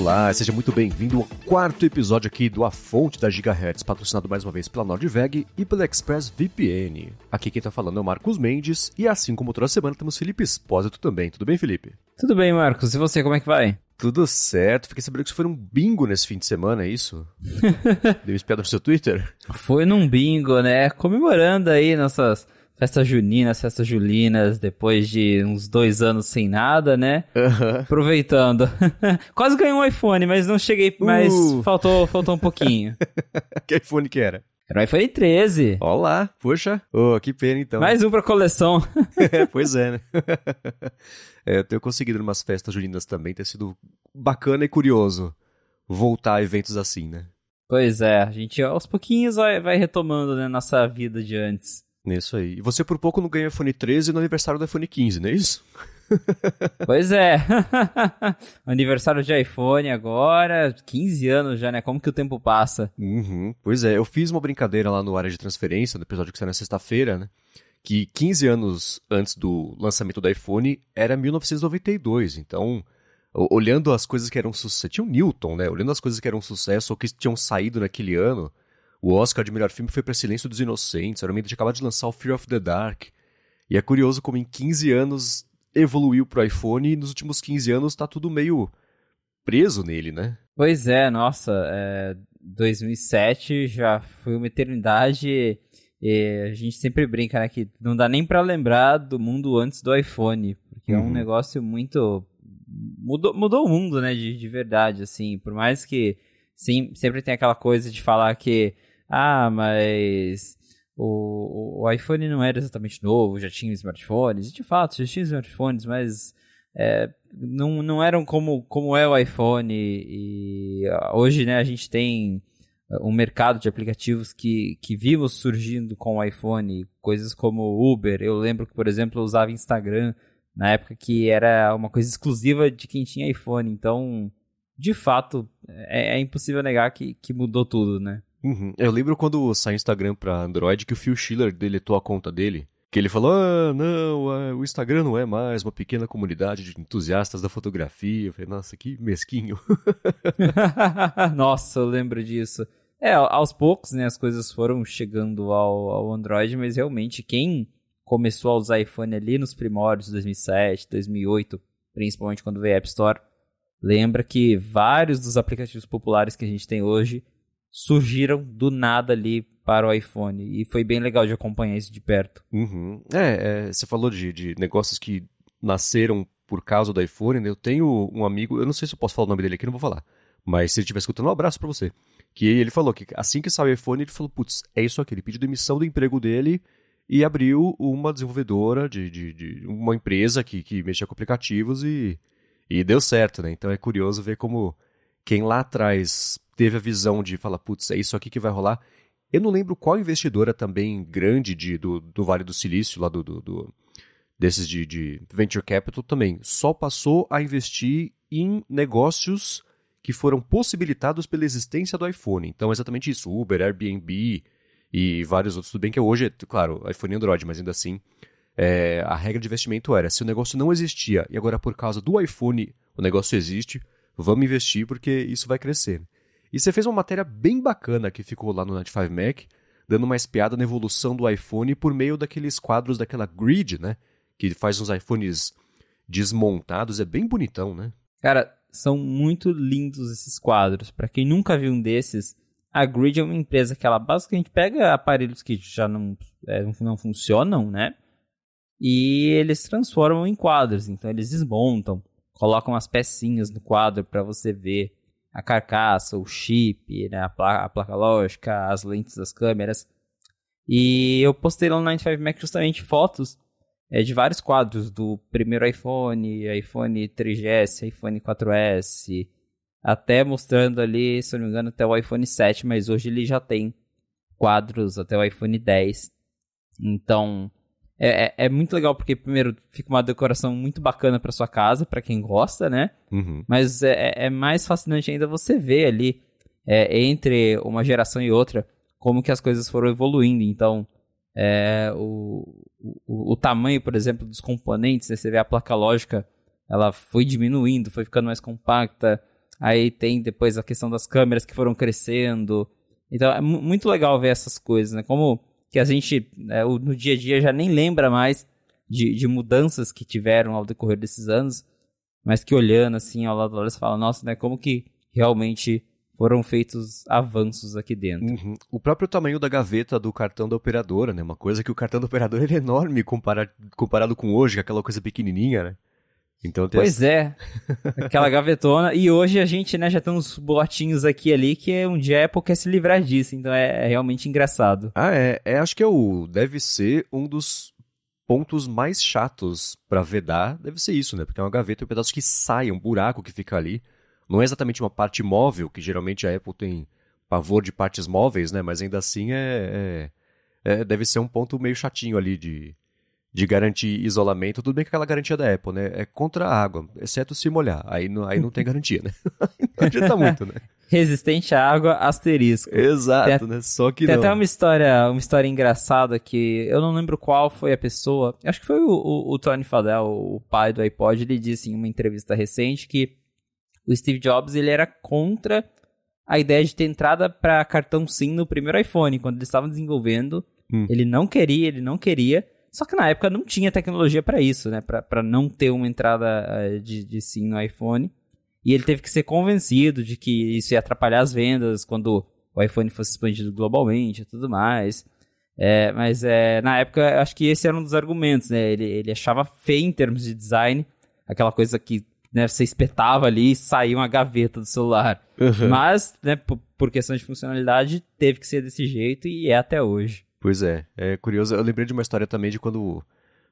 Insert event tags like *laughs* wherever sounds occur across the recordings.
Olá, seja muito bem-vindo ao quarto episódio aqui do A Fonte da Gigahertz, patrocinado mais uma vez pela Nordveg e pela ExpressVPN. Aqui quem tá falando é o Marcos Mendes e assim como toda semana temos Felipe Espósito também. Tudo bem, Felipe? Tudo bem, Marcos. E você, como é que vai? Tudo certo. Fiquei sabendo que você foi num bingo nesse fim de semana, é isso? *laughs* Deu espiada no seu Twitter? Foi num bingo, né? Comemorando aí nossas festas juninas, festas julinas, depois de uns dois anos sem nada, né? Aham. Aproveitando. *laughs* Quase ganhei um iPhone, mas não cheguei, mas Uh. faltou, faltou um pouquinho. *laughs* que iPhone que era? Era o iPhone 13. Olá, poxa. Oh, que pena então. Mais um pra coleção. *laughs* pois é, né? é, eu tenho conseguido em umas festas juninas também, ter sido bacana e curioso voltar a eventos assim, né? Pois é, a gente aos pouquinhos vai, vai retomando, né, nossa vida de antes. Isso aí. E você por pouco não ganhou iPhone 13 no aniversário do iPhone 15, não é isso? *laughs* Pois é. *laughs* Aniversário de iPhone agora, 15 anos já, né? Como que o tempo passa? Uhum. Pois é, eu fiz uma brincadeira lá no área de transferência, no episódio que saiu na sexta-feira, né? Que 15 anos antes do lançamento do iPhone era 1992. Então, o- olhando as coisas que eram sucesso. Tinha o Newton, né? Olhando as coisas que eram sucesso ou que tinham saído naquele ano, o Oscar de melhor filme foi para Silêncio dos Inocentes. Era o tinha acabado de lançar o Fear of the Dark. E é curioso como em 15 anos evoluiu pro iPhone e nos últimos 15 anos tá tudo meio preso nele, né? Pois é, nossa, é, 2007 já foi uma eternidade e a gente sempre brinca, né, que não dá nem pra lembrar do mundo antes do iPhone, porque é um Uhum. negócio muito... Mudou, mudou o mundo, né, de, de verdade, assim, por mais que sim, sempre tem aquela coisa de falar que, ah, mas o, o iPhone não era exatamente novo, já tinha smartphones, e de fato, já tinha smartphones, mas é, não, não eram como, como é o iPhone. E ah, hoje né, a gente tem ah, um mercado de aplicativos que, que vimos surgindo com o iPhone, coisas como Uber, eu lembro que por exemplo eu usava Instagram na época que era uma coisa exclusiva de quem tinha iPhone, então de fato é, é impossível negar que, que mudou tudo, né? Uhum. Eu lembro quando saiu o Instagram pra Android que o Phil Schiller deletou a conta dele. Que ele falou: Ah, não, ah, o Instagram não é mais uma pequena comunidade de entusiastas da fotografia. Eu falei, nossa, que mesquinho. *laughs* *laughs* Nossa, eu lembro disso. É, aos poucos, né, as coisas foram chegando ao, ao Android, mas realmente quem começou a usar iPhone ali nos primórdios de 2007, 2008, principalmente quando veio a App Store, lembra que vários dos aplicativos populares que a gente tem hoje surgiram do nada ali para o iPhone. E foi bem legal de acompanhar isso de perto. Uhum. É, é, você falou de, de negócios que nasceram por causa do iPhone. né? Eu tenho um amigo, eu não sei se eu posso falar o nome dele aqui, não vou falar. Mas se ele estiver escutando, um abraço pra você. Que ele falou que assim que saiu o iPhone, ele falou: putz, é isso aqui. Ele pediu demissão do emprego dele e abriu uma desenvolvedora de, de, de uma empresa que, que mexia com aplicativos e, e deu certo, né? Então é curioso ver como quem lá atrás teve a visão de falar: putz, é isso aqui que vai rolar. Eu não lembro qual investidora também grande de, do, do Vale do Silício, lá do, do, do- desses de, de venture capital também, só passou a investir em negócios que foram possibilitados pela existência do iPhone. Então é exatamente isso, Uber, Airbnb e vários outros. Tudo bem que hoje claro, iPhone e Android, mas ainda assim, é, a regra de investimento era, se o negócio não existia e agora por causa do iPhone o negócio existe, vamos investir porque isso vai crescer. E você fez uma matéria bem bacana que ficou lá no 95 Mac, dando uma espiada na evolução do iPhone por meio daqueles quadros daquela grid, né? Que faz uns iPhones desmontados, é bem bonitão, né? Cara, são muito lindos esses quadros. Pra quem nunca viu um desses, a Grid é uma empresa que ela basicamente pega aparelhos que já não, é, não funcionam, né? E eles transformam em quadros. Então eles desmontam, colocam as pecinhas no quadro pra você ver a carcaça, o chip, né, a, pla- a placa lógica, as lentes das câmeras. E eu postei lá no 95 Mac justamente fotos é, de vários quadros do primeiro iPhone, iPhone 3GS, iPhone 4S, até mostrando ali, se não me engano, até o iPhone 7, mas hoje ele já tem quadros até o iPhone 10. Então, é, é, é muito legal porque, primeiro, fica uma decoração muito bacana para sua casa, para quem gosta, né? Uhum. Mas é, é mais fascinante ainda você ver ali, é, entre uma geração e outra, como que as coisas foram evoluindo. Então, é, o, o, o tamanho, por exemplo, dos componentes, né? você vê a placa lógica, ela foi diminuindo, foi ficando mais compacta. Aí tem depois a questão das câmeras que foram crescendo. Então é muito legal ver essas coisas, né? Como que a gente é, no dia a dia já nem lembra mais de, de mudanças que tiveram ao decorrer desses anos, mas que olhando assim ao lado você fala, nossa, né? Como que realmente foram feitos avanços aqui dentro. Uhum. O próprio tamanho da gaveta do cartão da operadora, né? Uma coisa que o cartão da operadora é enorme comparado, comparado com hoje, aquela coisa pequenininha, né? Então pois é, *laughs* aquela gavetona. E hoje a gente né, já tem uns botinhos aqui ali que um dia a Apple quer se livrar disso. Então é, é realmente engraçado. Ah, é. é acho que é o, deve ser um dos pontos mais chatos para vedar. Deve ser isso, né? Porque é uma gaveta um pedaço que sai, um buraco que fica ali. Não é exatamente uma parte móvel, que geralmente a Apple tem pavor de partes móveis, né? Mas ainda assim é, é, é deve ser um ponto meio chatinho ali de, de garantir isolamento. Tudo bem que aquela garantia da Apple, né? É contra a água, exceto se molhar. Aí não, aí não tem garantia, né? *laughs* não adianta muito, né? *laughs* Resistente à água, asterisco. Exato, né? Só que tem não. até uma história, uma história engraçada que eu não lembro qual foi a pessoa. Acho que foi o, o, o Tony Fadell, o pai do iPod. Ele disse em uma entrevista recente que o Steve Jobs ele era contra a ideia de ter entrada para cartão SIM no primeiro iPhone, quando eles estavam desenvolvendo. Hum. Ele não queria, ele não queria. Só que na época não tinha tecnologia para isso, né? Para não ter uma entrada eh, de, de SIM no iPhone. E ele teve que ser convencido de que isso ia atrapalhar as vendas quando o iPhone fosse expandido globalmente e tudo mais. É, mas é, na época, acho que esse era um dos argumentos, né? Ele, ele achava feio em termos de design, aquela coisa que né, você espetava ali e saía uma gaveta do celular. Uhum. Mas, né, por, por questão de funcionalidade, teve que ser desse jeito e é até hoje. Pois é, é curioso. Eu lembrei de uma história também de quando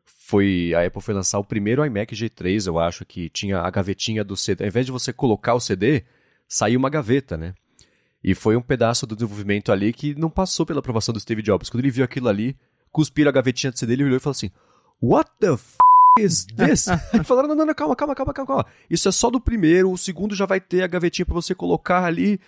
foi a Apple foi lançar o primeiro iMac G3, eu acho, que tinha a gavetinha do CD. Ao invés de você colocar o CD, saiu uma gaveta, né? E foi um pedaço do desenvolvimento ali que não passou pela aprovação do Steve Jobs. Quando ele viu aquilo ali, cuspiram a gavetinha do CD, ele olhou e falou assim: What the f is this? *laughs* Falaram, não, não, não, calma, calma, calma, calma, calma. Isso é só do primeiro, o segundo já vai ter a gavetinha para você colocar ali.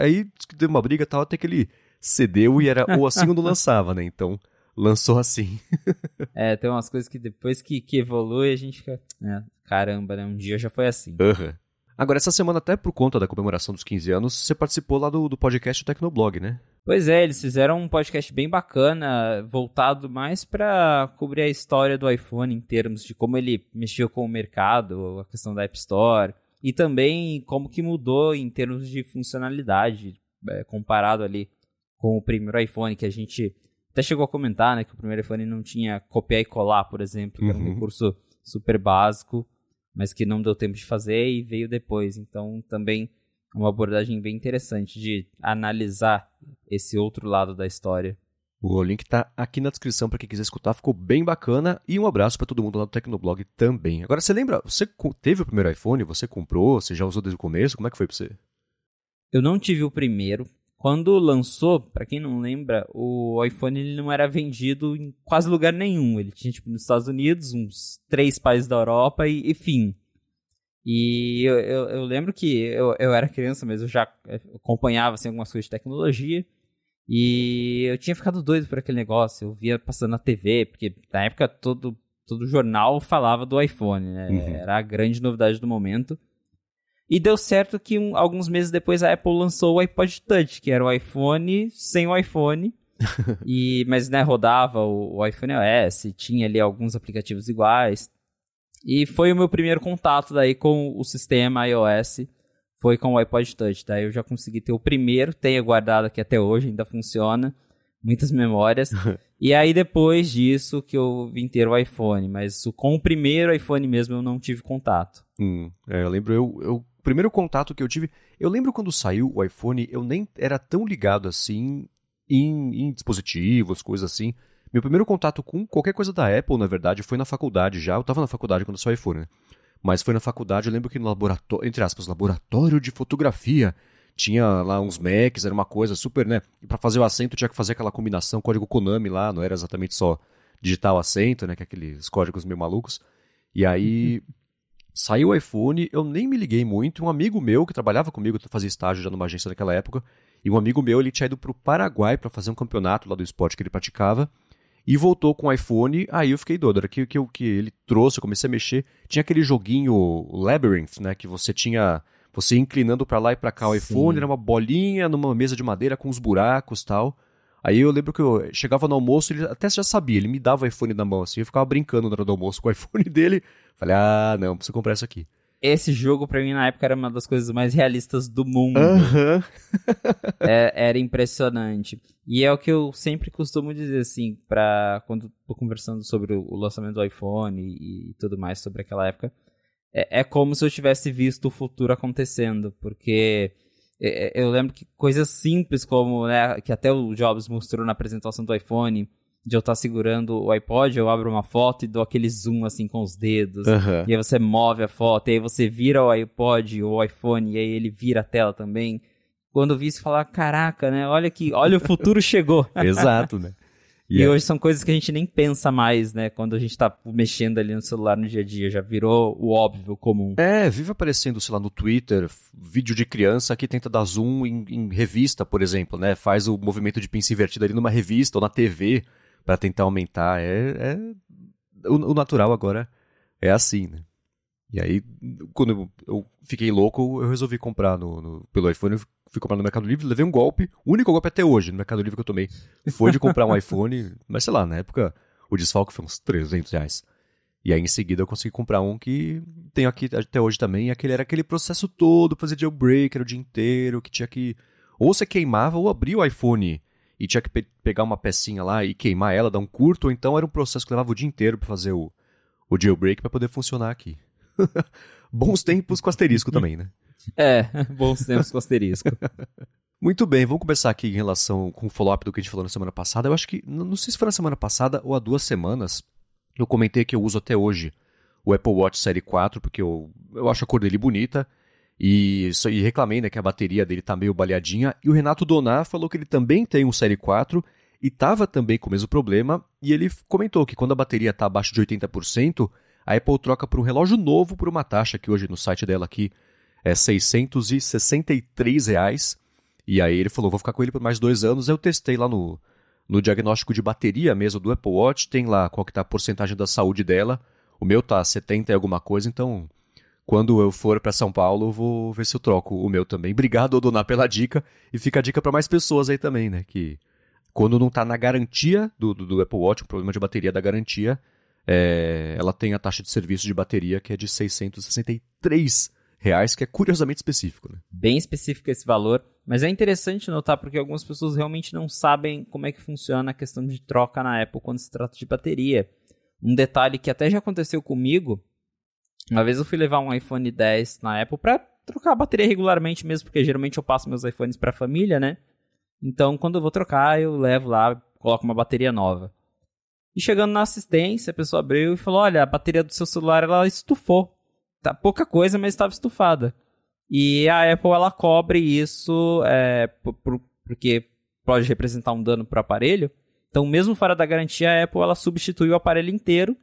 Aí deu uma briga e tal, até que ele cedeu e era ou assim ou não *laughs* lançava, né? Então lançou assim. *laughs* é, tem umas coisas que depois que, que evolui a gente fica. É, caramba, né? Um dia já foi assim. Uhum. Agora, essa semana, até por conta da comemoração dos 15 anos, você participou lá do, do podcast Tecnoblog, né? Pois é, eles fizeram um podcast bem bacana, voltado mais para cobrir a história do iPhone em termos de como ele mexeu com o mercado, a questão da App Store, e também como que mudou em termos de funcionalidade, é, comparado ali com o primeiro iPhone, que a gente até chegou a comentar, né, que o primeiro iPhone não tinha copiar e colar, por exemplo, que era um uhum. recurso super básico mas que não deu tempo de fazer e veio depois. Então, também uma abordagem bem interessante de analisar esse outro lado da história. O link está aqui na descrição para quem quiser escutar, ficou bem bacana. E um abraço para todo mundo lá do Tecnoblog também. Agora, você lembra, você teve o primeiro iPhone, você comprou, você já usou desde o começo? Como é que foi para você? Eu não tive o primeiro, quando lançou, para quem não lembra, o iPhone ele não era vendido em quase lugar nenhum. Ele tinha tipo nos Estados Unidos, uns três países da Europa e, e fim. E eu, eu, eu, lembro que eu, eu era criança, mas eu já acompanhava assim, algumas coisas de tecnologia. E eu tinha ficado doido por aquele negócio. Eu via passando na TV, porque na época todo, todo jornal falava do iPhone, né? Uhum. Era a grande novidade do momento. E deu certo que um, alguns meses depois a Apple lançou o iPod Touch, que era o iPhone sem o iPhone. *laughs* e, mas né, rodava o, o iPhone OS, tinha ali alguns aplicativos iguais. E foi o meu primeiro contato daí com o sistema iOS, foi com o iPod Touch. Daí eu já consegui ter o primeiro, tenho guardado aqui até hoje, ainda funciona, muitas memórias. *laughs* e aí depois disso que eu vim ter o iPhone, mas com o primeiro iPhone mesmo eu não tive contato. Hum, é, eu lembro, eu, eu primeiro contato que eu tive. Eu lembro quando saiu o iPhone, eu nem era tão ligado assim em, em dispositivos, coisas assim. Meu primeiro contato com qualquer coisa da Apple, na verdade, foi na faculdade já. Eu estava na faculdade quando saiu o iPhone, né? Mas foi na faculdade, eu lembro que no laboratório, entre aspas, laboratório de fotografia, tinha lá uns Macs, era uma coisa super, né? E pra fazer o acento tinha que fazer aquela combinação, código Konami lá, não era exatamente só digitar o acento, né? Que é aqueles códigos meio malucos. E aí Saiu o iPhone, eu nem me liguei muito. Um amigo meu que trabalhava comigo, fazia estágio já numa agência naquela época, e um amigo meu ele tinha ido para o Paraguai para fazer um campeonato lá do esporte que ele praticava e voltou com o iPhone. Aí eu fiquei doido. Era que, que, que ele trouxe, eu comecei a mexer. Tinha aquele joguinho Labyrinth, né? Que você tinha. Você inclinando para lá e para cá o Sim. iPhone, era uma bolinha numa mesa de madeira com uns buracos tal. Aí eu lembro que eu chegava no almoço, ele até já sabia, ele me dava o iPhone na mão assim, eu ficava brincando na hora do almoço com o *laughs* iPhone dele. Falei, ah, não, preciso comprar isso aqui. Esse jogo, pra mim, na época, era uma das coisas mais realistas do mundo. Aham. *laughs* É- era impressionante. E é o que eu sempre costumo dizer, assim, pra, quando tô conversando sobre o, lançamento do iPhone e, e tudo mais sobre aquela época. É, é como se eu tivesse visto o futuro acontecendo, porque eu lembro que coisas simples como, né, que até o Jobs mostrou na apresentação do iPhone, de eu estar segurando o iPod, eu abro uma foto e dou aquele zoom, assim, com os dedos. Aham. E aí você move a foto, e aí você vira o iPod ou o iPhone, e aí ele vira a tela também. Quando eu vi isso, falar, caraca, né? Olha que, olha o futuro chegou. *laughs* Exato, né? E é- hoje são coisas que a gente nem pensa mais, né? Quando a gente tá mexendo ali no celular no dia a dia, já virou o óbvio, o comum. É, vive aparecendo, sei lá, no Twitter, vídeo de criança que tenta dar zoom em, em revista, por exemplo, né? Faz o movimento de pinça invertida ali numa revista ou na TV pra tentar aumentar. É, é- o, o natural agora é assim, né? E aí, quando eu, eu fiquei louco, eu resolvi comprar no, no- pelo iPhone. Eu fui comprar no Mercado Livre, levei um golpe. O único golpe até hoje no Mercado Livre que eu tomei foi de comprar um *laughs* iPhone. Mas sei lá, na época o desfalque foi uns 300 reais. E aí em seguida eu consegui comprar um que tenho aqui até hoje também. E aquele era aquele processo todo, fazer jailbreak, era o dia inteiro, que tinha que. Ou você queimava ou abria o iPhone e tinha que pe- pegar uma pecinha lá e queimar ela, dar um curto, ou então era um processo que levava o dia inteiro pra fazer o, o jailbreak pra poder funcionar aqui. *laughs* Bons tempos com asterisco também, né? É, *laughs* bons tempos com asterisco. *laughs* Muito bem, vamos começar aqui em relação com o follow-up do que a gente falou na semana passada. Eu acho que, não sei se foi na semana passada ou há duas semanas, eu comentei que eu uso até hoje o Apple Watch Série 4, porque eu, eu acho a cor dele bonita, e, e reclamei né, que a bateria dele tá meio baleadinha. E o Renato Donar falou que ele também tem um Série 4 e tava também com o mesmo problema, e ele comentou que quando a bateria tá abaixo de 80%, a Apple troca por um relógio novo por uma taxa que hoje no site dela aqui é 663 reais. E aí ele falou, vou ficar com ele por mais dois anos. Eu testei lá no, no diagnóstico de bateria mesmo do Apple Watch, tem lá qual que tá a porcentagem da saúde dela. O meu tá 70 e alguma coisa, então quando eu for para São Paulo, eu vou ver se eu troco o meu também. Obrigado, Donar, pela dica. E fica a dica para mais pessoas aí também, né? Que quando não tá na garantia do, do, do Apple Watch, o problema de bateria da garantia, é, ela tem a taxa de serviço de bateria que é de 663 reais, que é curiosamente específico, né? Bem específico esse valor. Mas é interessante notar porque algumas pessoas realmente não sabem como é que funciona a questão de troca na Apple quando se trata de bateria. Um detalhe que até já aconteceu comigo. Uma vez eu fui levar um iPhone 10 na Apple para trocar a bateria regularmente mesmo, porque geralmente eu passo meus iPhones para família, né? Então, quando eu vou trocar, eu levo lá, coloco uma bateria nova. E chegando na assistência, a pessoa abriu e falou: "Olha, a bateria do seu celular ela estufou. Tá pouca coisa, mas estava estufada." E a Apple ela cobre isso é, por- por- porque pode representar um dano para o aparelho. Então, mesmo fora da garantia, a Apple ela substitui o aparelho inteiro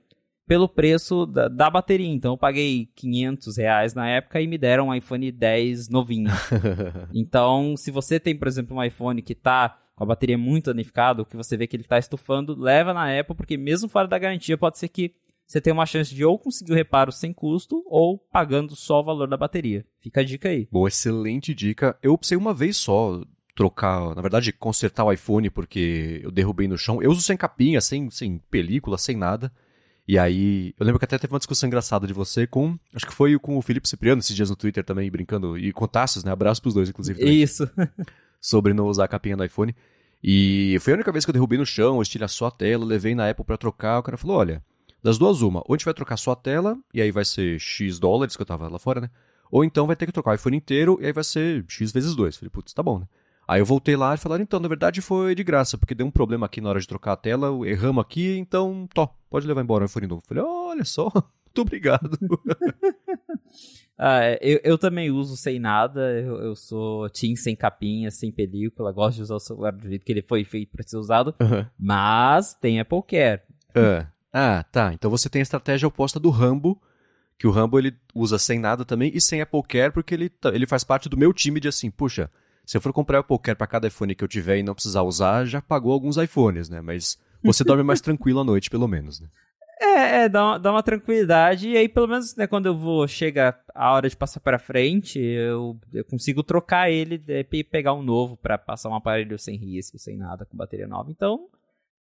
pelo preço da, da bateria. Então, eu paguei 500 reais na época e me deram um iPhone 10 novinho. *laughs* Então, se você tem, por exemplo, um iPhone que está com a bateria muito danificada, que você vê que ele está estufando, leva na Apple, porque mesmo fora da garantia, pode ser que você tenha uma chance de ou conseguir o reparo sem custo, ou pagando só o valor da bateria. Fica a dica aí. Boa, excelente dica. Eu precisei uma vez só trocar, na verdade, consertar o iPhone porque eu derrubei no chão. Eu uso sem capinha, sem, sem película, sem nada. E aí, eu lembro que até teve uma discussão engraçada de você com, acho que foi com o Felipe Cipriano esses dias no Twitter também, brincando, e com Tassos, né? Abraço pros dois, inclusive. também. Isso. *laughs* sobre não usar a capinha do iPhone. E foi a única vez que eu derrubei no chão, estilhaçou a tela, levei na Apple pra trocar. O cara falou: olha, das duas, uma. Ou a gente vai trocar só a tela, e aí vai ser X dólares, que eu tava lá fora, né? Ou então vai ter que trocar o iPhone inteiro, e aí vai ser X vezes dois. Falei, putz, tá bom, né? Aí eu voltei lá e falaram, então, na verdade foi de graça, porque deu um problema aqui na hora de trocar a tela, erramos aqui, então, tó, pode levar embora o iPhone novo. Falei, olha só, *laughs* muito obrigado. *laughs* Ah, eu, eu também uso sem nada. Eu, eu sou Team sem capinha, sem película. Gosto de usar o celular do jeito que ele foi feito para ser usado. Mas tem Apple Care. Ah, ah, tá. Então você tem a estratégia oposta do Rambo, que o Rambo ele usa sem nada também e sem Apple Care, porque ele, tá- ele faz parte do meu time de assim, puxa, se eu for comprar Apple Care para cada iPhone que eu tiver e não precisar usar, já pagou alguns iPhones, né? Mas você *laughs* dorme mais tranquilo à noite, pelo menos, né? É, é dá, uma, dá uma tranquilidade. E aí, pelo menos, né, quando eu vou, chega a hora de passar para frente, eu, eu consigo trocar ele e pegar um novo para passar um aparelho sem risco, sem nada, com bateria nova. Então,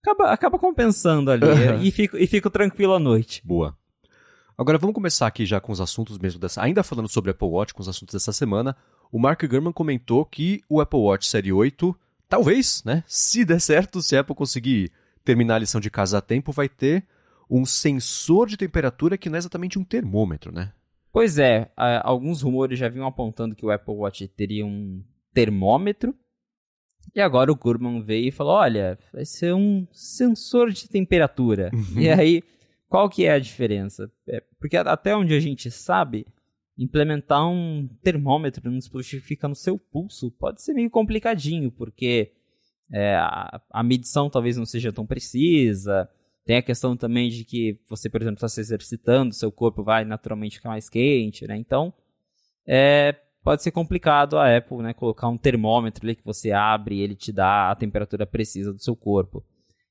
acaba, acaba compensando ali. e, fico, e fico tranquilo à noite. Boa. Agora vamos começar aqui já com os assuntos mesmo dessa. Ainda falando sobre Apple Watch, com os assuntos dessa semana. O Mark Gurman comentou que o Apple Watch Série 8, talvez, né? Se der certo, se a Apple conseguir terminar a lição de casa a tempo, vai ter um sensor de temperatura que não é exatamente um termômetro, né? Pois é, alguns rumores já vinham apontando que o Apple Watch teria um termômetro. E agora o Gurman veio e falou: olha, vai ser um sensor de temperatura. Uhum. E aí, qual que é a diferença? É, porque até onde a gente sabe, implementar um termômetro no dispositivo que fica no seu pulso pode ser meio complicadinho, porque é, a, a medição talvez não seja tão precisa. Tem a questão também de que você, por exemplo, está se exercitando, seu corpo vai naturalmente ficar mais quente, né? Então, é, pode ser complicado a Apple né, colocar um termômetro ali que você abre e ele te dá a temperatura precisa do seu corpo.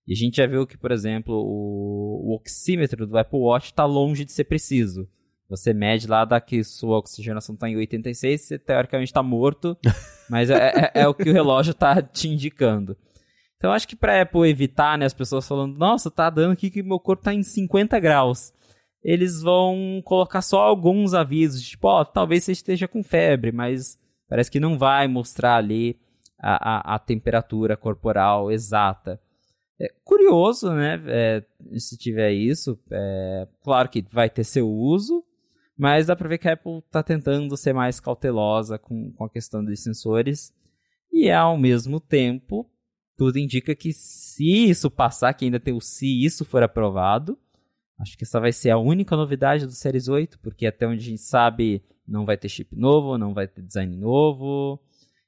E a gente já viu que, por exemplo, o, o oxímetro do Apple Watch está longe de ser preciso. Você mede lá, dá que sua oxigenação está em 86, você teoricamente está morto, *laughs* mas é, é, é, o que o relógio está te indicando. Então acho que para Apple evitar, né, as pessoas falando, nossa, tá dando aqui que meu corpo tá em 50 graus. Eles vão colocar só alguns avisos, tipo, ó, oh, talvez você esteja com febre, mas parece que não vai mostrar ali a, a, a temperatura corporal exata. É curioso, né, é, se tiver isso. É, claro que vai ter seu uso, mas dá para ver que a Apple está tentando ser mais cautelosa com, com a questão dos sensores. E ao mesmo tempo, tudo indica que se isso passar, que ainda tem o se isso for aprovado, acho que essa vai ser a única novidade do Series 8, porque até onde a gente sabe não vai ter chip novo, não vai ter design novo,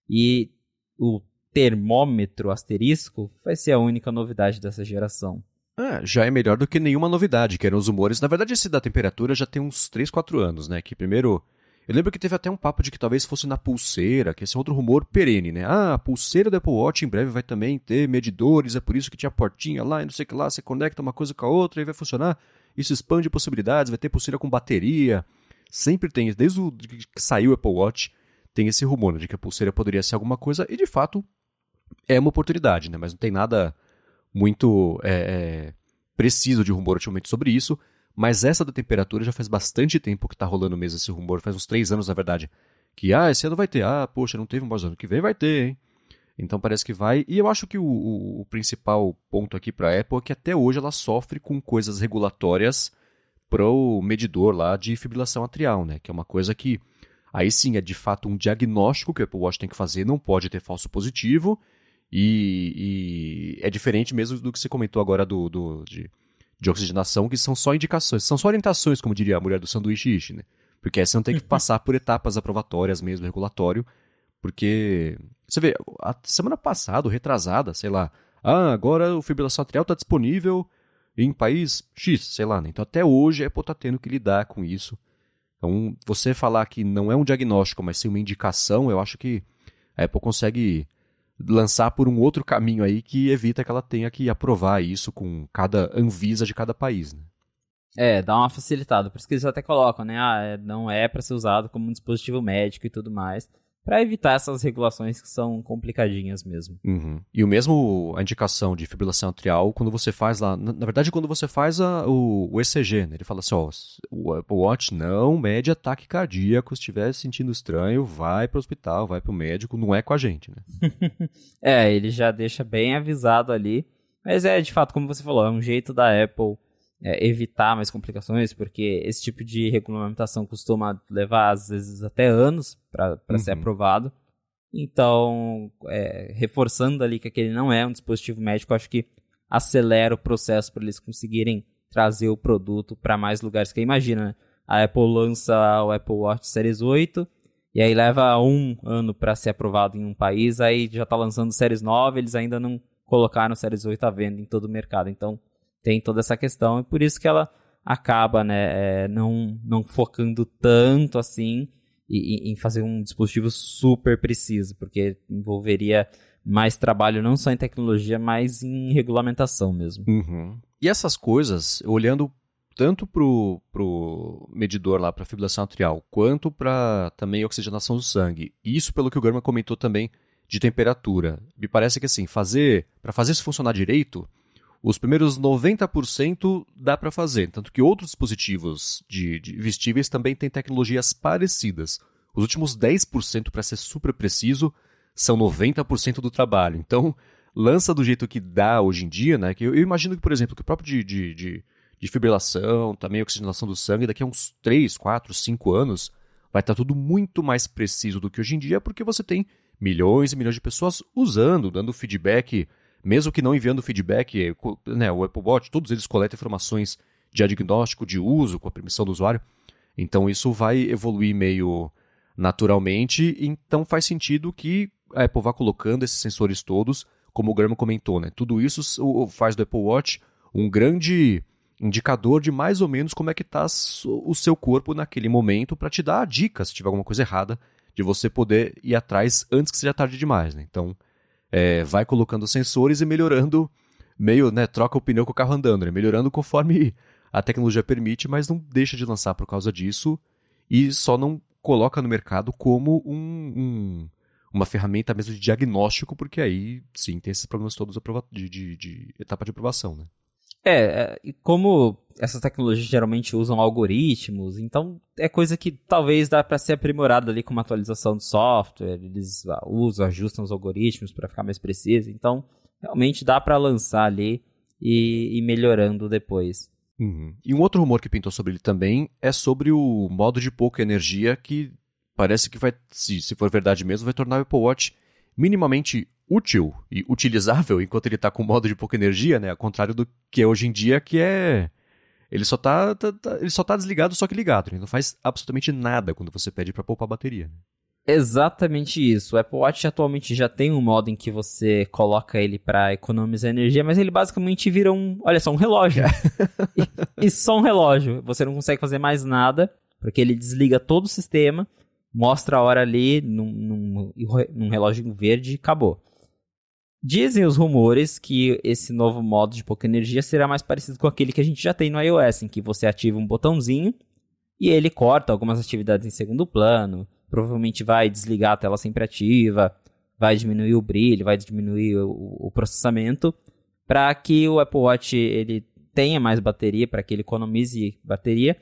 e o termômetro asterisco vai ser a única novidade dessa geração. É, já é melhor do que nenhuma novidade, que eram os humores. Na verdade, esse da temperatura já tem uns 3, 4 anos, né? Que primeiro eu lembro que teve até um papo de que talvez fosse na pulseira, que esse é outro rumor perene, né? Ah, a pulseira do Apple Watch em breve vai também ter medidores, é por isso que tinha portinha lá e não sei o que lá, você conecta uma coisa com a outra e vai funcionar. Isso expande possibilidades, vai ter pulseira com bateria. Sempre tem, desde o que saiu o Apple Watch, tem esse rumor né, de que a pulseira poderia ser alguma coisa, e de fato é uma oportunidade, né? Mas não tem nada muito é, é, preciso de rumor ultimamente sobre isso. Mas essa da temperatura já faz bastante tempo que tá rolando mesmo esse rumor, faz uns três anos na verdade. Que, ah, esse ano vai ter, ah, poxa, não teve, mas ano que vem vai ter, hein? Então parece que vai. E eu acho que o, o, o principal ponto aqui para a Apple é que até hoje ela sofre com coisas regulatórias pro medidor lá de fibrilação atrial, né? Que é uma coisa que aí sim é de fato um diagnóstico que o Apple Watch tem que fazer, não pode ter falso positivo. E, e é diferente mesmo do que você comentou agora do, do de de oxigenação que são só indicações, são só orientações, como diria a mulher do sanduíche né? Porque aí você não tem que *laughs* passar por etapas aprovatórias mesmo, regulatório, porque você vê, a semana passada, retrasada, sei lá, ah, agora o fibrilação atrial está disponível em país X, sei lá, né? Então até hoje a Apple está tendo que lidar com isso. Então, você falar que não é um diagnóstico, mas sim uma indicação, eu acho que a Apple consegue lançar por um outro caminho aí que evita que ela tenha que aprovar isso com cada Anvisa de cada país, né? É, dá uma facilitada. Por isso que eles até colocam, né? Ah, é, não é para ser usado como um dispositivo médico e tudo mais para evitar essas regulações que são complicadinhas mesmo. Uhum. E o mesmo a indicação de fibrilação atrial, quando você faz lá, na, na verdade, quando você faz a, o, o, ECG, né? ele fala assim, ó, o Apple Watch não mede ataque cardíaco, se estiver sentindo estranho, vai para o hospital, vai para o médico, não é com a gente, né? *laughs* é, ele já deixa bem avisado ali, mas é, de fato, como você falou, é um jeito da Apple é, evitar mais complicações, porque esse tipo de regulamentação costuma levar, às vezes, até anos para uhum. ser aprovado. Então, é, reforçando ali que aquele não é um dispositivo médico, acho que acelera o processo para eles conseguirem trazer o produto para mais lugares. Que imagina, né? a Apple lança o Apple Watch Series 8 e aí leva um ano para ser aprovado em um país, aí já está lançando Series 9, eles ainda não colocaram Series 8 à venda em todo o mercado. Então, tem toda essa questão e por isso que ela acaba né, é, não, não focando tanto assim em, em fazer um dispositivo super preciso, porque envolveria mais trabalho não só em tecnologia, mas em regulamentação mesmo. Uhum. E essas coisas, olhando tanto pro, pro medidor lá, para fibrilação atrial, quanto para também oxigenação do sangue. Isso pelo que o German comentou também de temperatura. Me parece que assim, fazer para fazer isso funcionar direito, os primeiros 90% dá para fazer, tanto que outros dispositivos de, de vestíveis também têm tecnologias parecidas. Os últimos 10% para ser super preciso são 90% do trabalho. Então, lança do jeito que dá hoje em dia, né? Que eu, eu imagino que, por exemplo, que o próprio de, de, de, de, fibrilação, também oxigenação do sangue, daqui a uns 3, 4, 5 anos, vai estar tudo muito mais preciso do que hoje em dia, porque você tem milhões e milhões de pessoas usando, dando feedback, mesmo que não enviando feedback, né, o Apple Watch, todos eles coletam informações de diagnóstico, de uso, com a permissão do usuário. Então isso vai evoluir meio naturalmente, então faz sentido que a Apple vá colocando esses sensores todos como o Graham comentou, né? Tudo isso faz do Apple Watch um grande indicador de mais ou menos como é que está o seu corpo naquele momento para te dar a dica se tiver alguma coisa errada, de você poder ir atrás antes que seja tarde demais, né? Então, é, vai colocando sensores e melhorando, meio, né, troca o pneu com o carro andando, né? Melhorando conforme a tecnologia permite, mas não deixa de lançar por causa disso e só não coloca no mercado como um, um uma ferramenta mesmo de diagnóstico, porque aí sim tem esses problemas todos de, de, de etapa de aprovação, né? É, é, e como essas tecnologias geralmente usam algoritmos, então é coisa que talvez dá para ser aprimorada ali com uma atualização do software, eles usam, ajustam os algoritmos para ficar mais preciso, então realmente dá para lançar ali e ir melhorando depois. Uhum. E um outro rumor que pintou sobre ele também é sobre o modo de pouca energia que parece que vai, se, se for verdade mesmo, vai tornar o Apple Watch minimamente útil e utilizável enquanto ele está com modo de pouca energia, né? Ao contrário do que é hoje em dia, que é ele só tá, tá, tá, ele só tá desligado, só que ligado. Ele não faz absolutamente nada quando você pede para poupar bateria. Exatamente isso. O Apple Watch atualmente já tem um modo em que você coloca ele para economizar energia, mas ele basicamente vira um, olha só, um relógio. *laughs* e, e só um relógio. Você não consegue fazer mais nada, porque ele desliga todo o sistema mostra a hora ali num, num, num relógio verde e acabou. Dizem os rumores que esse novo modo de pouca energia será mais parecido com aquele que a gente já tem no iOS, em que você ativa um botãozinho e ele corta algumas atividades em segundo plano, provavelmente vai desligar a tela sempre ativa, vai diminuir o brilho, vai diminuir o, o processamento, para que o Apple Watch ele tenha mais bateria, para que ele economize bateria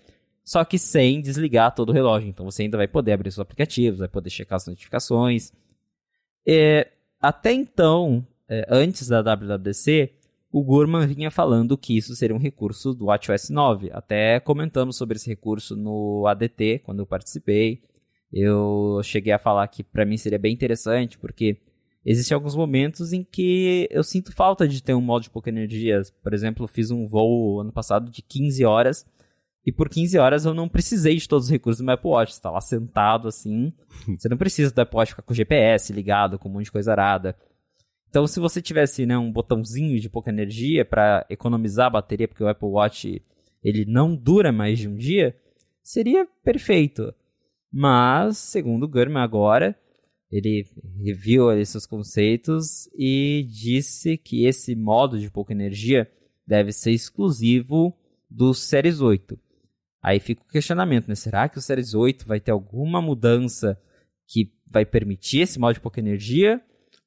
só que sem desligar todo o relógio. Então você ainda vai poder abrir seus aplicativos, vai poder checar as notificações. É, até então, é, antes da WWDC, o Gurman vinha falando que isso seria um recurso do WatchOS 9. Até comentamos sobre esse recurso no ADT, quando eu participei. Eu cheguei a falar que para mim seria bem interessante, porque existem alguns momentos em que eu sinto falta de ter um modo de pouca energia. Por exemplo, fiz um voo ano passado de 15 horas e por 15 horas eu não precisei de todos os recursos do meu Apple Watch. Você tá lá sentado assim. *laughs* você não precisa do Apple Watch ficar com o GPS ligado, com um monte de coisa arada. Então, se você tivesse né, um botãozinho de pouca energia para economizar a bateria, porque o Apple Watch ele não dura mais de um dia, seria perfeito. Mas, segundo o Gurman agora, ele reviu esses conceitos e disse que esse modo de pouca energia deve ser exclusivo do Series 8. Aí fica o questionamento, né? Será que o Series 8 vai ter alguma mudança que vai permitir esse modo de pouca energia?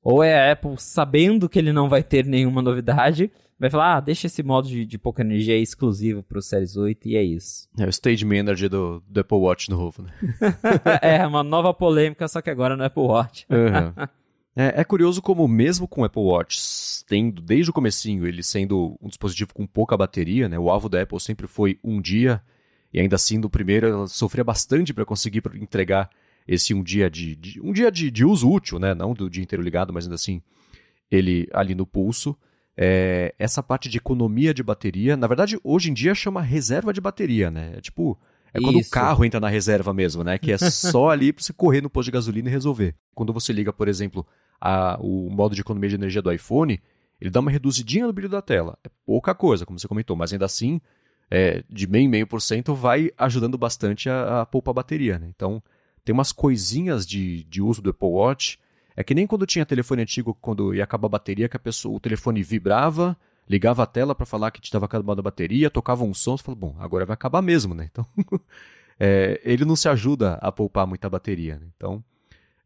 Ou é a Apple, sabendo que ele não vai ter nenhuma novidade, vai falar, ah, deixa esse modo de, de pouca energia exclusivo para o Series 8 e é isso. É o Stage Manager do, do Apple Watch novo, né? *laughs* é, uma nova polêmica, só que agora no Apple Watch. Uhum. *laughs* É, é, curioso como mesmo com o Apple Watch, tendo desde o comecinho ele sendo um dispositivo com pouca bateria, né? O alvo da Apple sempre foi um dia, e ainda assim, no primeiro, ela sofria bastante para conseguir entregar esse um dia de, de um dia de, de, uso útil, né? Não do dia inteiro ligado, mas ainda assim, ele ali no pulso. É, essa parte de economia de bateria, na verdade, hoje em dia chama reserva de bateria, né? É tipo, é quando Isso. o carro entra na reserva mesmo, né? Que é só *laughs* ali para você correr no posto de gasolina e resolver. Quando você liga, por exemplo, a, o modo de economia de energia do iPhone, ele dá uma reduzidinha no brilho da tela. É pouca coisa, como você comentou, mas ainda assim é, de meio em meio por cento vai ajudando bastante a, a poupar bateria. Né? Então, tem umas coisinhas de, de uso do Apple Watch. É que nem quando tinha telefone antigo, quando ia acabar a bateria, que a pessoa, o telefone vibrava, ligava a tela para falar que estava acabando a bateria, tocava um som, você fala, bom, agora vai acabar mesmo, né? *laughs* Então, é, ele não se ajuda a poupar muita bateria. Né? Então,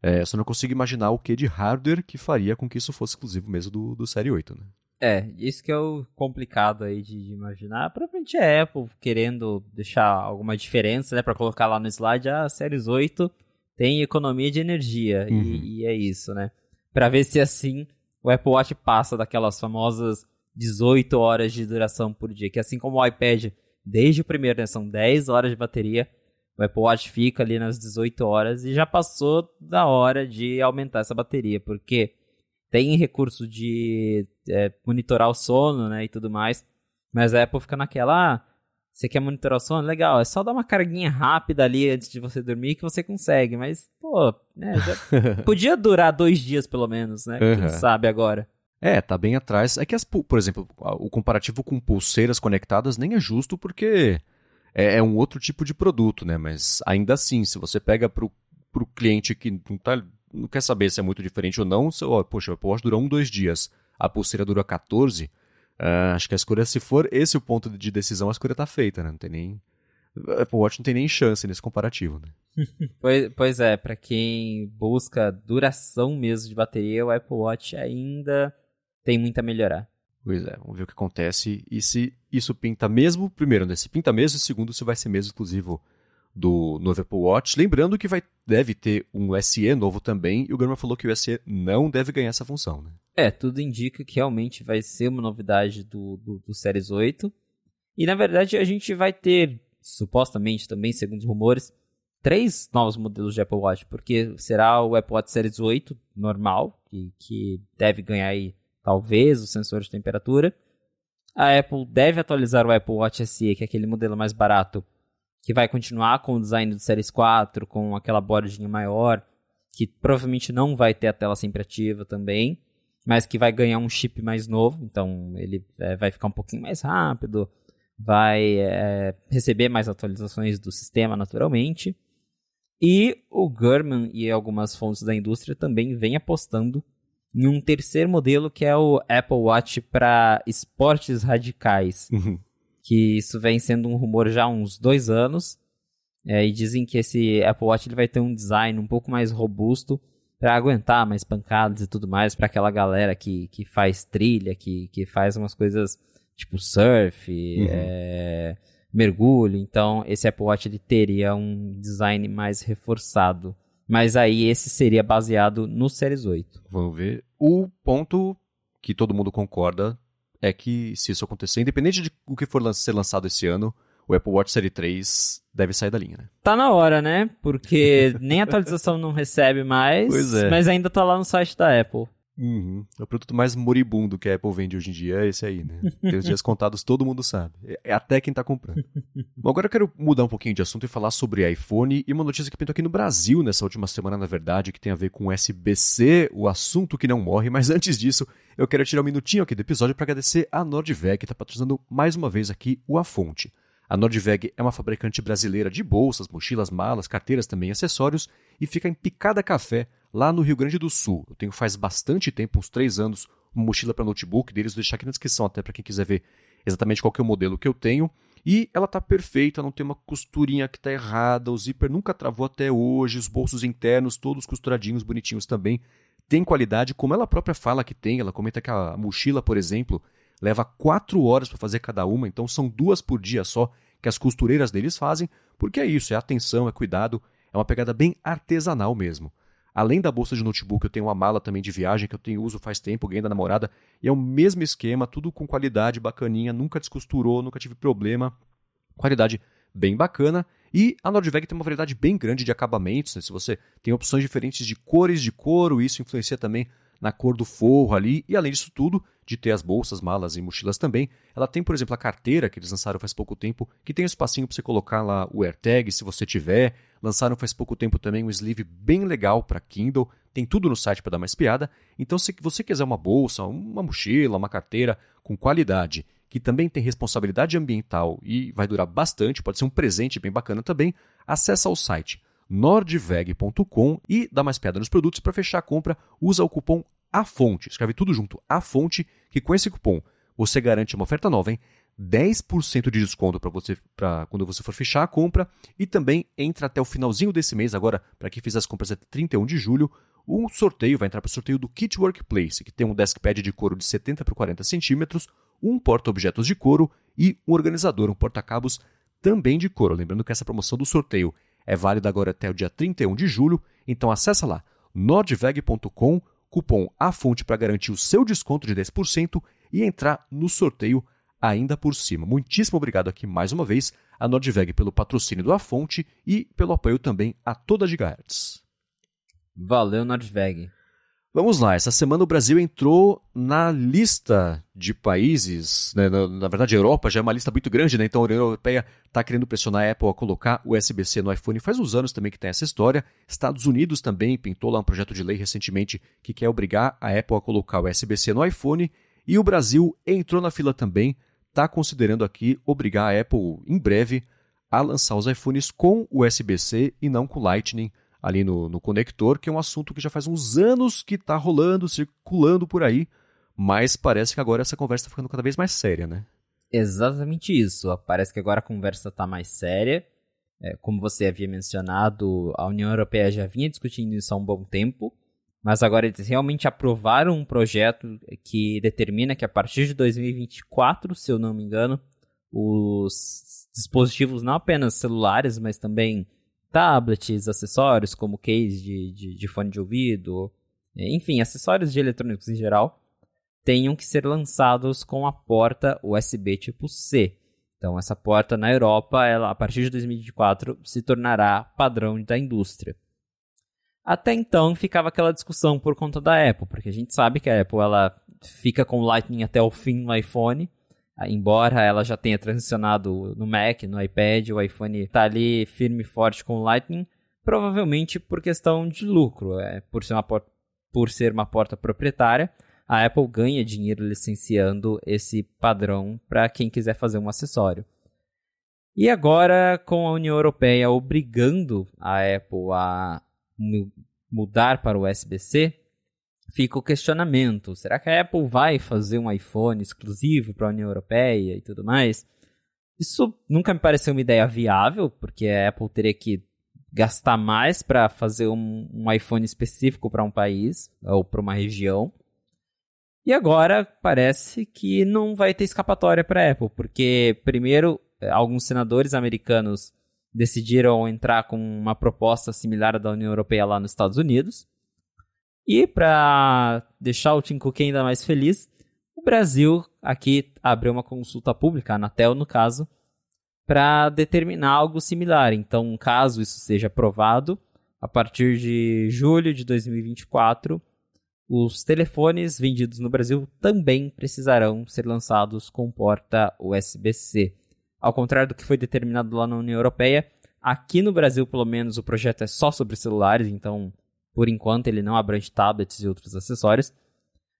é, só não consigo imaginar o que de hardware que faria com que isso fosse exclusivo mesmo do, do Série 8, né? É, isso que é o complicado aí de, de imaginar. Provavelmente a Apple querendo deixar alguma diferença, né, para colocar lá no slide, a ah, Series 8 tem economia de energia uhum. e, e, é isso, né? Para ver se assim o Apple Watch passa daquelas famosas 18 horas de duração por dia, que assim como o iPad, desde o primeiro, né, são 10 horas de bateria, o Apple Watch fica ali nas 18 horas e já passou da hora de aumentar essa bateria, porque tem recurso de é, monitorar o sono, né, e tudo mais, mas a Apple fica naquela, ah, você quer monitorar o sono? Legal, é só dar uma carguinha rápida ali antes de você dormir que você consegue, mas, pô, né, *laughs* podia durar dois dias pelo menos, né, uhum. quem sabe agora. É, tá bem atrás. É que, as, por exemplo, o comparativo com pulseiras conectadas nem é justo porque é, é, um outro tipo de produto, né? Mas ainda assim, se você pega para o cliente que não, tá, não quer saber se é muito diferente ou não, você, ó, poxa, o Apple Watch durou um, dois dias, a pulseira dura 14, uh, acho que a escolha, se for esse o ponto de decisão, a escolha tá feita, né? Não tem nem... O Apple Watch não tem nem chance nesse comparativo, né? *laughs* pois, pois é, para quem busca duração mesmo de bateria, o Apple Watch ainda tem muito a melhorar. Pois é, vamos ver o que acontece e se isso pinta mesmo, primeiro, né, se pinta mesmo, e segundo, se vai ser mesmo exclusivo do novo Apple Watch. Lembrando que vai, deve ter um SE novo também, e o Gurman falou que o SE não deve ganhar essa função, né? É, tudo indica que realmente vai ser uma novidade do, do, do Series 8. E na verdade a gente vai ter, supostamente também, segundo os rumores, três novos modelos de Apple Watch, porque será o Apple Watch Series 8 normal, que, que deve ganhar aí talvez os sensores de temperatura. A Apple deve atualizar o Apple Watch SE, que é aquele modelo mais barato, que vai continuar com o design do Series 4, com aquela bordinha maior, que provavelmente não vai ter a tela sempre ativa também, mas que vai ganhar um chip mais novo, então ele é, vai ficar um pouquinho mais rápido, vai é, receber mais atualizações do sistema naturalmente. E o Gurman e algumas fontes da indústria também vêm apostando em um terceiro modelo que é o Apple Watch para esportes radicais. Uhum. Que isso vem sendo um rumor já há uns dois anos. É, e dizem que esse Apple Watch ele vai ter um design um pouco mais robusto para aguentar mais pancadas e tudo mais para aquela galera que, que faz trilha, que, que faz umas coisas tipo surf, uhum. é, mergulho. Então, esse Apple Watch ele teria um design mais reforçado. Mas aí esse seria baseado no Series 8. Vamos ver. O ponto que todo mundo concorda é que se isso acontecer, independente de o que for ser lançado esse ano, o Apple Watch Série 3 deve sair da linha, né? Tá na hora, né? Porque *laughs* nem atualização não recebe mais, é. mas ainda tá lá no site da Apple. Uhum. É o produto mais moribundo que a Apple vende hoje em dia, é esse aí, né? Tem os dias contados, todo mundo sabe. É até quem tá comprando. *laughs* Bom, agora eu quero mudar um pouquinho de assunto e falar sobre iPhone e uma notícia que pintou aqui no Brasil nessa última semana, na verdade, que tem a ver com SBC, o assunto que não morre. Mas antes disso, eu quero tirar um minutinho aqui do episódio para agradecer a Nordveg, que tá patrocinando mais uma vez aqui o A Fonte. A Nordveg é uma fabricante brasileira de bolsas, mochilas, malas, carteiras também, acessórios e fica em Picada Café, lá no Rio Grande do Sul. Eu tenho faz bastante tempo, uns três anos, uma mochila para notebook deles, vou deixar aqui na descrição até para quem quiser ver exatamente qual é o modelo que eu tenho. E ela tá perfeita, não tem uma costurinha que tá errada, o zíper nunca travou até hoje, os bolsos internos todos costuradinhos, bonitinhos também. Tem qualidade, como ela própria fala que tem, ela comenta que a mochila, por exemplo, leva quatro horas para fazer cada uma, então são duas por dia só que as costureiras deles fazem, porque é isso, é atenção, é cuidado, é uma pegada bem artesanal mesmo. Além da bolsa de notebook, eu tenho uma mala também de viagem que eu tenho uso faz tempo, ganhei da namorada, e é o mesmo esquema, tudo com qualidade bacaninha, nunca descosturou, nunca tive problema. Qualidade bem bacana. E a Nordveg tem uma variedade bem grande de acabamentos, né? se você tem opções diferentes de cores de couro, isso influencia também na cor do forro ali, e além disso tudo, de ter as bolsas, malas e mochilas também, ela tem, por exemplo, a carteira que eles lançaram faz pouco tempo, que tem um espacinho para você colocar lá o AirTag, se você tiver. Lançaram faz pouco tempo também um sleeve bem legal para Kindle, tem tudo no site para dar mais piada. Então, se você quiser uma bolsa, uma mochila, uma carteira com qualidade, que também tem responsabilidade ambiental e vai durar bastante, pode ser um presente bem bacana também, acessa o site nordveg.com e dá mais piada nos produtos. Para fechar a compra, usa o cupom A Fonte. Escreve tudo junto, A Fonte, que com esse cupom você garante uma oferta nova, hein? 10% de desconto para você pra, quando você for fechar a compra e também entra até o finalzinho desse mês, agora, para quem fizer as compras até 31 de julho, um sorteio vai entrar para o sorteio do Kit Workplace, que tem um deskpad de couro de 70 por 40 centímetros, um porta-objetos de couro e um organizador, um porta-cabos também de couro. Lembrando que essa promoção do sorteio é válida agora até o dia 31 de julho, então acessa lá nordveg.com, cupom AFONTE para garantir o seu desconto de 10% e entrar no sorteio ainda por cima. Muitíssimo obrigado aqui mais uma vez a Nordveg pelo patrocínio do Fonte e pelo apoio também a toda a Gigahertz. Valeu, Nordveg. Vamos lá, essa semana o Brasil entrou na lista de países, né, na, na, verdade a Europa já é uma lista muito grande, né, então a União Europeia está querendo pressionar a Apple a colocar o USB-C no iPhone. Faz uns anos também que tem essa história. Estados Unidos também pintou lá um projeto de lei recentemente que quer obrigar a Apple a colocar o USB-C no iPhone. E o Brasil entrou na fila também está considerando aqui obrigar a Apple, em breve, a lançar os iPhones com USB-C e não com Lightning ali no, no conector, que é um assunto que já faz uns anos que está rolando, circulando por aí, mas parece que agora essa conversa está ficando cada vez mais séria, né? Exatamente isso. Parece que agora a conversa está mais séria. É, como você havia mencionado, a União Europeia já vinha discutindo isso há um bom tempo. Mas agora eles realmente aprovaram um projeto que determina que a partir de 2024, se eu não me engano, os dispositivos não apenas celulares, mas também tablets, acessórios como case de, de, de fone de ouvido, enfim, acessórios de eletrônicos em geral, tenham que ser lançados com a porta USB tipo C. Então, essa porta na Europa, ela, a partir de 2024, se tornará padrão da indústria. Até então ficava aquela discussão por conta da Apple, porque a gente sabe que a Apple ela fica com Lightning até o fim no iPhone, embora ela já tenha transicionado no Mac, no iPad, o iPhone está ali firme e forte com o Lightning, provavelmente por questão de lucro, é, por, ser uma por ser uma porta proprietária, a Apple ganha dinheiro licenciando esse padrão para quem quiser fazer um acessório. E agora, com a União Europeia obrigando a Apple a mudar para o USB-C, fica o questionamento: será que a Apple vai fazer um iPhone exclusivo para a União Europeia e tudo mais? Isso nunca me pareceu uma ideia viável, porque a Apple teria que gastar mais para fazer um, um, iPhone específico para um país ou para uma região. E agora parece que não vai ter escapatória para a Apple, porque primeiro alguns senadores americanos decidiram entrar com uma proposta similar à da União Europeia lá nos Estados Unidos. E para deixar o Tim Cook ainda mais feliz, o Brasil aqui abriu uma consulta pública, a Anatel no caso, para determinar algo similar. Então, caso isso seja aprovado, a partir de julho de 2024, os telefones vendidos no Brasil também precisarão ser lançados com porta USB-C. Ao contrário do que foi determinado lá na União Europeia, aqui no Brasil, pelo menos, o projeto é só sobre celulares, então, por enquanto, ele não abrange tablets e outros acessórios.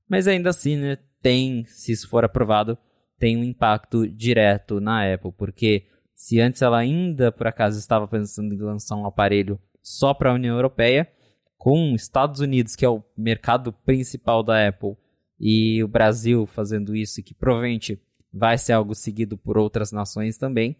Mas ainda assim, né, tem, se isso for aprovado, tem um impacto direto na Apple, porque se antes ela ainda, por acaso, estava pensando em lançar um aparelho só para a União Europeia, com Estados Unidos, que é o mercado principal da Apple, e o Brasil fazendo isso, que provavelmente vai ser algo seguido por outras nações também.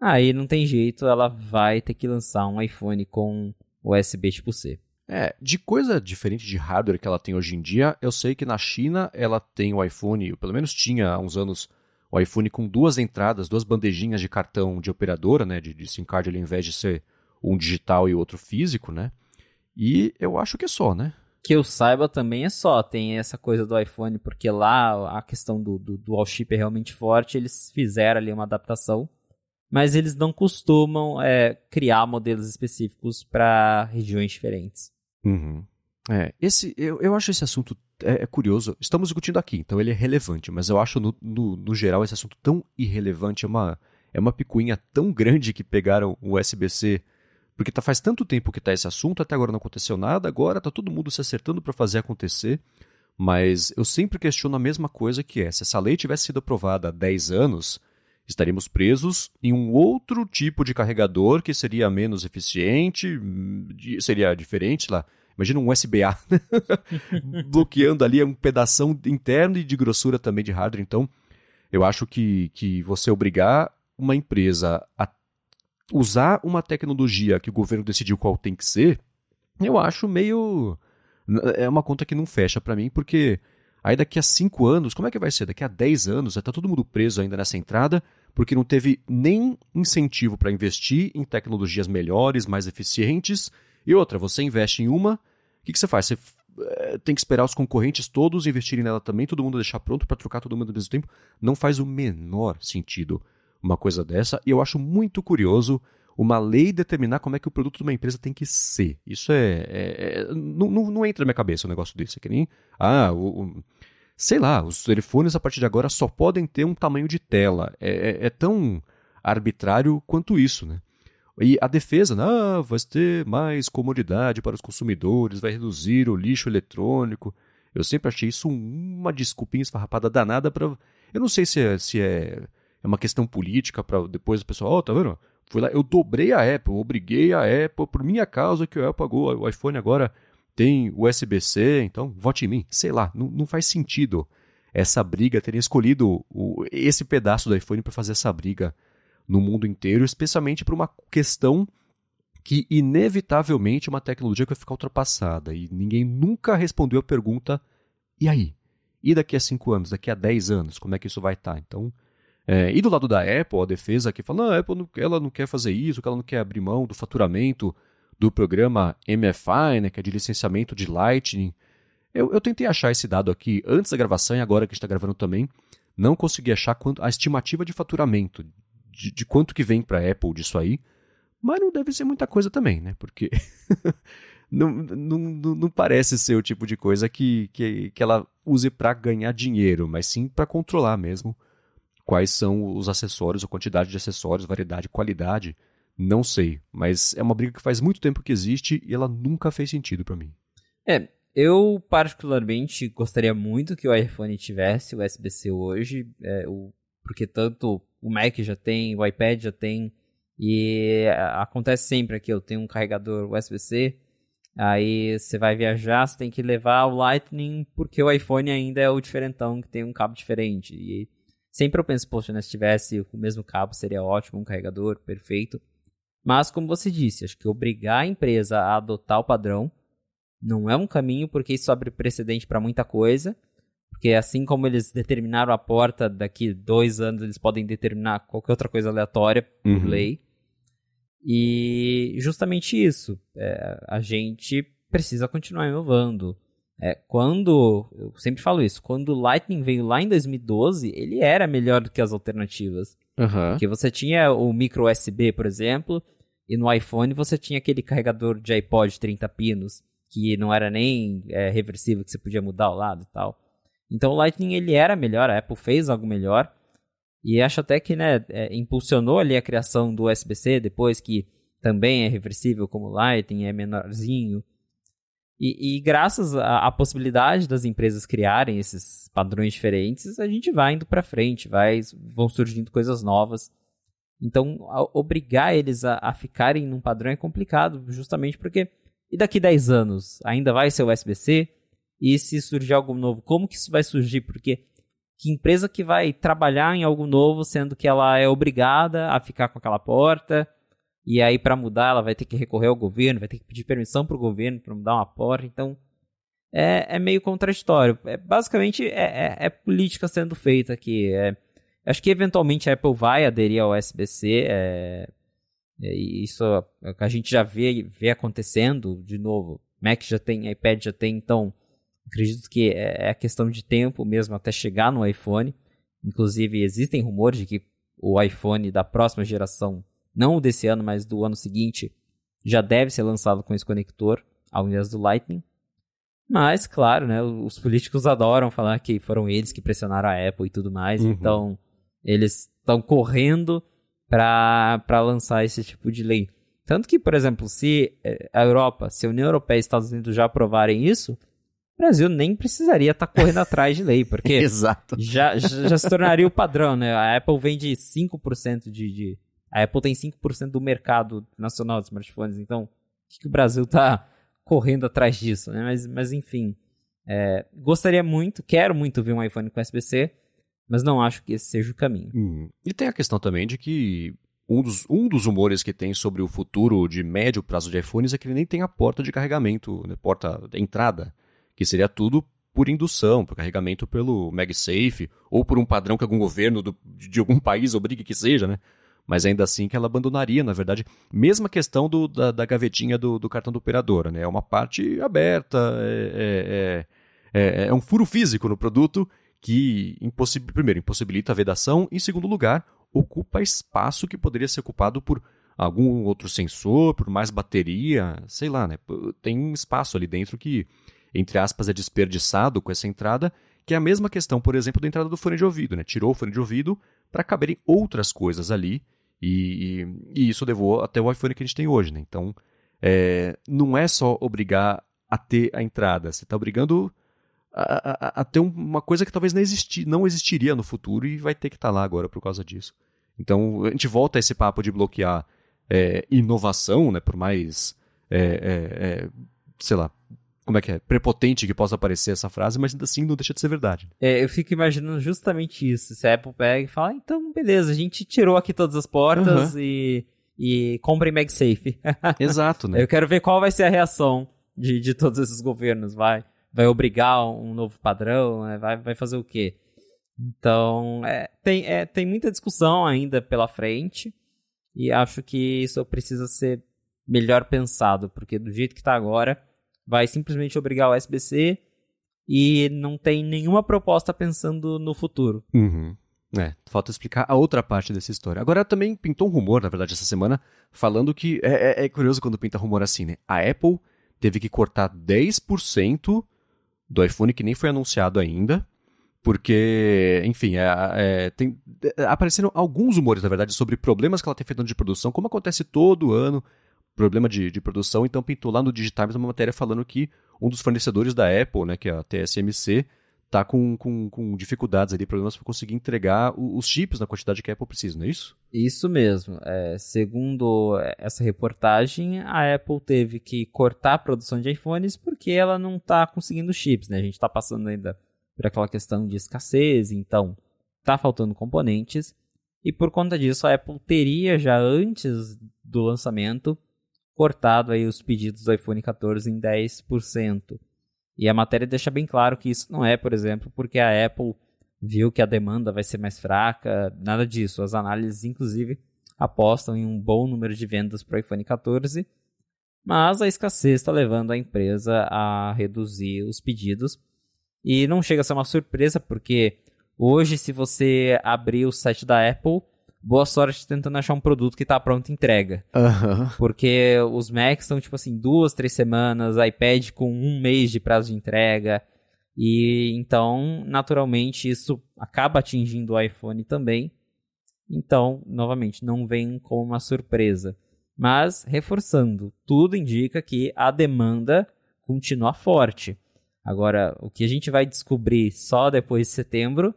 Aí não tem jeito, ela vai ter que lançar um iPhone com USB tipo C. É, de coisa diferente de hardware que ela tem hoje em dia, eu sei que na China ela tem o iPhone, pelo menos tinha há uns anos, o iPhone com duas entradas, duas bandejinhas de cartão de operadora, né, de, de SIM card, ao invés de ser um digital e outro físico, né? E eu acho que é só, né? que eu saiba também é só, tem essa coisa do iPhone, porque lá a questão do, do dual chip é realmente forte, eles fizeram ali uma adaptação, mas eles não costumam é, criar modelos específicos para regiões diferentes. Uhum. É, esse, eu, eu acho esse assunto é, é, curioso. Estamos discutindo aqui, então ele é relevante, mas eu acho no, no, no geral esse assunto tão irrelevante, é uma, é uma picuinha tão grande que pegaram o USB-C porque tá faz tanto tempo que tá esse assunto, até agora não aconteceu nada, agora tá todo mundo se acertando para fazer acontecer. Mas eu sempre questiono a mesma coisa que é, se essa lei tivesse sido aprovada há 10 anos, estaríamos presos em um outro tipo de carregador que seria menos eficiente, seria diferente lá. Imagina um USB-A *laughs* bloqueando ali um pedaço interno e de grossura também de hardware. Então, eu acho que, que você obrigar uma empresa a usar uma tecnologia que o governo decidiu qual tem que ser, eu acho meio. É uma conta que não fecha para mim, porque aí daqui a cinco anos, como é que vai ser? Daqui a dez anos, está todo mundo preso ainda nessa entrada, porque não teve nem incentivo para investir em tecnologias melhores, mais eficientes. E outra, você investe em uma, o que, que você faz? Você é, tem que esperar os concorrentes todos investirem nela também, todo mundo deixar pronto para trocar todo mundo ao mesmo tempo. Não faz o menor sentido uma coisa dessa, e eu acho muito curioso uma lei determinar como é que o produto de uma empresa tem que ser. Isso é. é, é não, não, não, entra na minha cabeça um negócio desse. É que nem. Ah, o, o, sei lá, os telefones a partir de agora só podem ter um tamanho de tela. É, é, é tão arbitrário quanto isso, né? E a defesa, ah, vai ter mais comodidade para os consumidores, vai reduzir o lixo eletrônico. Eu sempre achei isso uma desculpinha esfarrapada danada para. Eu não sei se é, se é, é uma questão política para depois o pessoal, ó, oh, tá vendo? Fui lá, eu dobrei a Apple, obriguei a Apple por minha causa que o Apple pagou. O iPhone agora tem USB-C, então vote em mim. Sei lá, não, não faz sentido essa briga, terem escolhido o, esse pedaço do iPhone para fazer essa briga no mundo inteiro, especialmente por uma questão que inevitavelmente é uma tecnologia que vai ficar ultrapassada e ninguém nunca respondeu a pergunta e aí? E daqui a 5 anos, daqui a 10 anos, como é que isso vai estar? Tá? Então, é, e do lado da Apple, a defesa que fala, não, a Apple não, ela não quer fazer isso, que ela não quer abrir mão do faturamento do programa MFI, né, que é de licenciamento de Lightning. Eu, eu tentei achar esse dado aqui antes da gravação e agora que está gravando também, não consegui achar quanto, a estimativa de faturamento, de, de quanto que vem para a Apple disso aí, mas não deve ser muita coisa também, né, porque *laughs* não, não, não, não, parece ser o tipo de coisa que, que, que ela use para ganhar dinheiro, mas sim para controlar mesmo quais são os acessórios, a quantidade de acessórios, variedade, qualidade, não sei. Mas é uma briga que faz muito tempo que existe e ela nunca fez sentido para mim. É, eu particularmente gostaria muito que o iPhone tivesse USB-C hoje, é, o, porque tanto o Mac já tem, o iPad já tem, e acontece sempre aqui, eu tenho um carregador USB-C, aí você vai viajar, você tem que levar o Lightning, porque o iPhone ainda é o diferentão que tem um cabo diferente, e Sempre eu penso, poxa, né, se tivesse o mesmo cabo seria ótimo, um carregador perfeito. Mas, como você disse, acho que obrigar a empresa a adotar o padrão não é um caminho, porque isso abre precedente para muita coisa. Porque assim como eles determinaram a porta, daqui dois anos eles podem determinar qualquer outra coisa aleatória por uhum. lei. E justamente isso, é, a gente precisa continuar inovando. É, quando, eu sempre falo isso, quando o Lightning veio lá em 2012, ele era melhor do que as alternativas. Uhum. Porque você tinha o micro USB, por exemplo, e no iPhone você tinha aquele carregador de iPod 30 pinos, que não era nem é, reversível, que você podia mudar o lado e tal. Então o Lightning ele era melhor, a Apple fez algo melhor, e acho até que né, é, impulsionou ali a criação do USB-C, depois que também é reversível como o Lightning, é menorzinho. E, e graças à, possibilidade das empresas criarem esses padrões diferentes, a gente vai indo para frente, vai, vão surgindo coisas novas. Então, obrigar eles a, a, ficarem num padrão é complicado, justamente porque. E daqui 10 anos ainda vai ser o USB-C? E se surgir algo novo, como que isso vai surgir? Porque que empresa que vai trabalhar em algo novo, sendo que ela é obrigada a ficar com aquela porta? E aí, para mudar, ela vai ter que recorrer ao governo, vai ter que pedir permissão para o governo para mudar uma porta. Então, é, é meio contraditório. É, basicamente, é, é, é política sendo feita aqui. É, acho que eventualmente a Apple vai aderir ao USB-C. É, é, isso a gente já vê, vê acontecendo de novo. Mac já tem, iPad já tem, então acredito que é, é questão de tempo mesmo até chegar no iPhone. Inclusive, existem rumores de que o iPhone da próxima geração não desse ano, mas do ano seguinte, já deve ser lançado com esse conector, ao invés do Lightning. Mas, claro, né, os políticos adoram falar que foram eles que pressionaram a Apple e tudo mais, uhum. então eles estão correndo para lançar esse tipo de lei. Tanto que, por exemplo, se eh, a Europa, se a União Europeia e Estados Unidos já aprovarem isso, o Brasil nem precisaria estar tá correndo atrás de lei, porque *laughs* Exato. Já, já se tornaria o padrão, né? A Apple vende 5% de, de, a Apple tem 5% do mercado nacional de smartphones, então o que, que o Brasil tá *laughs* correndo atrás disso, né? Mas, mas enfim, é, gostaria muito, quero muito ver um iPhone com USB-C, mas não acho que esse seja o caminho. Hum. E tem a questão também de que um dos, um dos rumores que tem sobre o futuro de médio prazo de iPhones é que ele nem tem a porta de carregamento, né, porta de entrada, que seria tudo por indução, por carregamento pelo MagSafe, ou por um padrão que algum governo do, de algum *laughs* país obrigue que seja, né? Mas ainda assim que ela abandonaria, na verdade, mesma questão do, da, da gavetinha do, do, cartão do operador, né? É uma parte aberta, é, é, é, é um furo físico no produto que, impossibil, primeiro, impossibilita a vedação, e, em segundo lugar, ocupa espaço que poderia ser ocupado por algum outro sensor, por mais bateria, sei lá, né? Tem um espaço ali dentro que, entre aspas, é desperdiçado com essa entrada, que é a mesma questão, por exemplo, da entrada do fone de ouvido, né? Tirou o fone de ouvido para caberem outras coisas ali, e, e, e, isso levou até o iPhone que a gente tem hoje, né? Então, é, não é só obrigar a ter a entrada, você está obrigando a, a, a, ter uma coisa que talvez não, existi, não existiria no futuro e vai ter que estar tá lá agora por causa disso. Então, a gente volta a esse papo de bloquear é, inovação, né, por mais, é, é, é, sei lá, como é que é, prepotente que possa parecer essa frase, mas ainda assim não deixa de ser verdade. É, eu fico imaginando justamente isso. Se a Apple pega e fala, ah, então beleza, a gente tirou aqui todas as portas uhum. e, e comprem MagSafe. *laughs* Exato, né? Eu quero ver qual vai ser a reação de, de todos esses governos, vai. Vai obrigar um novo padrão, né? vai, vai fazer o quê? Então, é, tem, é, tem muita discussão ainda pela frente e acho que isso precisa ser melhor pensado, porque do jeito que está agora, vai simplesmente obrigar o SBC e não tem nenhuma proposta pensando no futuro. Uhum. É, falta explicar a outra parte dessa história. Agora também pintou um rumor, na verdade, essa semana, falando que. É, é, é curioso quando pinta rumor assim, né? A Apple teve que cortar 10% do iPhone que nem foi anunciado ainda porque, enfim, é, é, tem, é, apareceram alguns rumores, na verdade, sobre problemas que ela tem feito de produção, como acontece todo ano, problema de, de produção. Então, pintou lá no Digitimes uma matéria falando que um dos fornecedores da Apple, né, que é a TSMC, está com, com, com, dificuldades ali, problemas para conseguir entregar os chips na quantidade que a Apple precisa, não é isso? Isso mesmo. É, segundo essa reportagem, a Apple teve que cortar a produção de iPhones porque ela não está conseguindo chips, né? A gente está passando ainda por aquela questão de escassez, então está faltando componentes. E por conta disso, a Apple teria já antes do lançamento cortado aí os pedidos do iPhone 14 em 10%. E a matéria deixa bem claro que isso não é, por exemplo, porque a Apple viu que a demanda vai ser mais fraca, nada disso. As análises, inclusive, apostam em um bom número de vendas para o iPhone 14, mas a escassez está levando a empresa a reduzir os pedidos e não chega a ser uma surpresa, porque hoje, se você abrir o site da Apple, boa sorte tentando achar um produto que está pronto entrega. Uhum. Porque os Macs são, tipo assim, duas, três semanas, iPad com um mês de prazo de entrega. E então, naturalmente, isso acaba atingindo o iPhone também. Então, novamente, não vem como uma surpresa. Mas, reforçando, tudo indica que a demanda continua forte. Agora, o que a gente vai descobrir só depois de setembro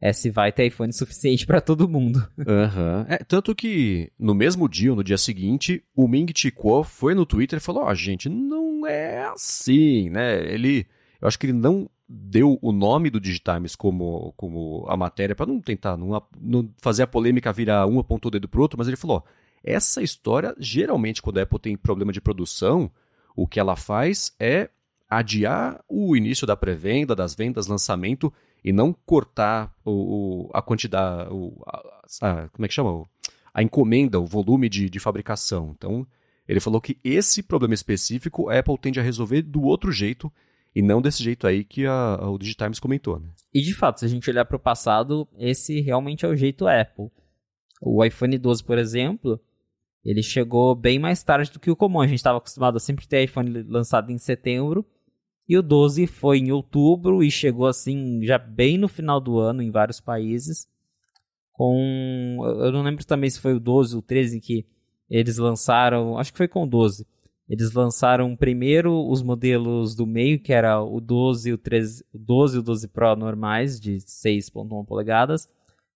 é se vai ter iPhone suficiente para todo mundo. Uhum. É, tanto que no mesmo dia, ou no dia seguinte, o Ming Chi Kuo foi no Twitter e falou: Ó, oh, gente, não é assim, né? Ele. Eu acho que ele não deu o nome do Digitimes como, como a matéria, para não tentar não, não, fazer a polêmica virar um apontou o dedo pro outro, mas ele falou: ó, essa história, geralmente, quando a Apple tem problema de produção, o que ela faz é adiar o início da pré-venda, das vendas, lançamento e não cortar o, o a quantidade, o, a, a, como é que chama? A encomenda, o volume de, de fabricação. Então, ele falou que esse problema específico a Apple tende a resolver do outro jeito e não desse jeito aí que a, o Digitimes comentou. Né? E de fato, se a gente olhar para o passado, esse realmente é o jeito Apple. O iPhone 12, por exemplo, ele chegou bem mais tarde do que o comum. A gente estava acostumado a sempre ter iPhone lançado em setembro e o 12 foi em outubro e chegou assim já bem no final do ano em vários países. Com eu não lembro também se foi o 12 ou o 13 que eles lançaram, acho que foi com o 12. Eles lançaram primeiro os modelos do meio, que era o 12 e o 13, o 12 e o 12 Pro normais de 6.1 polegadas,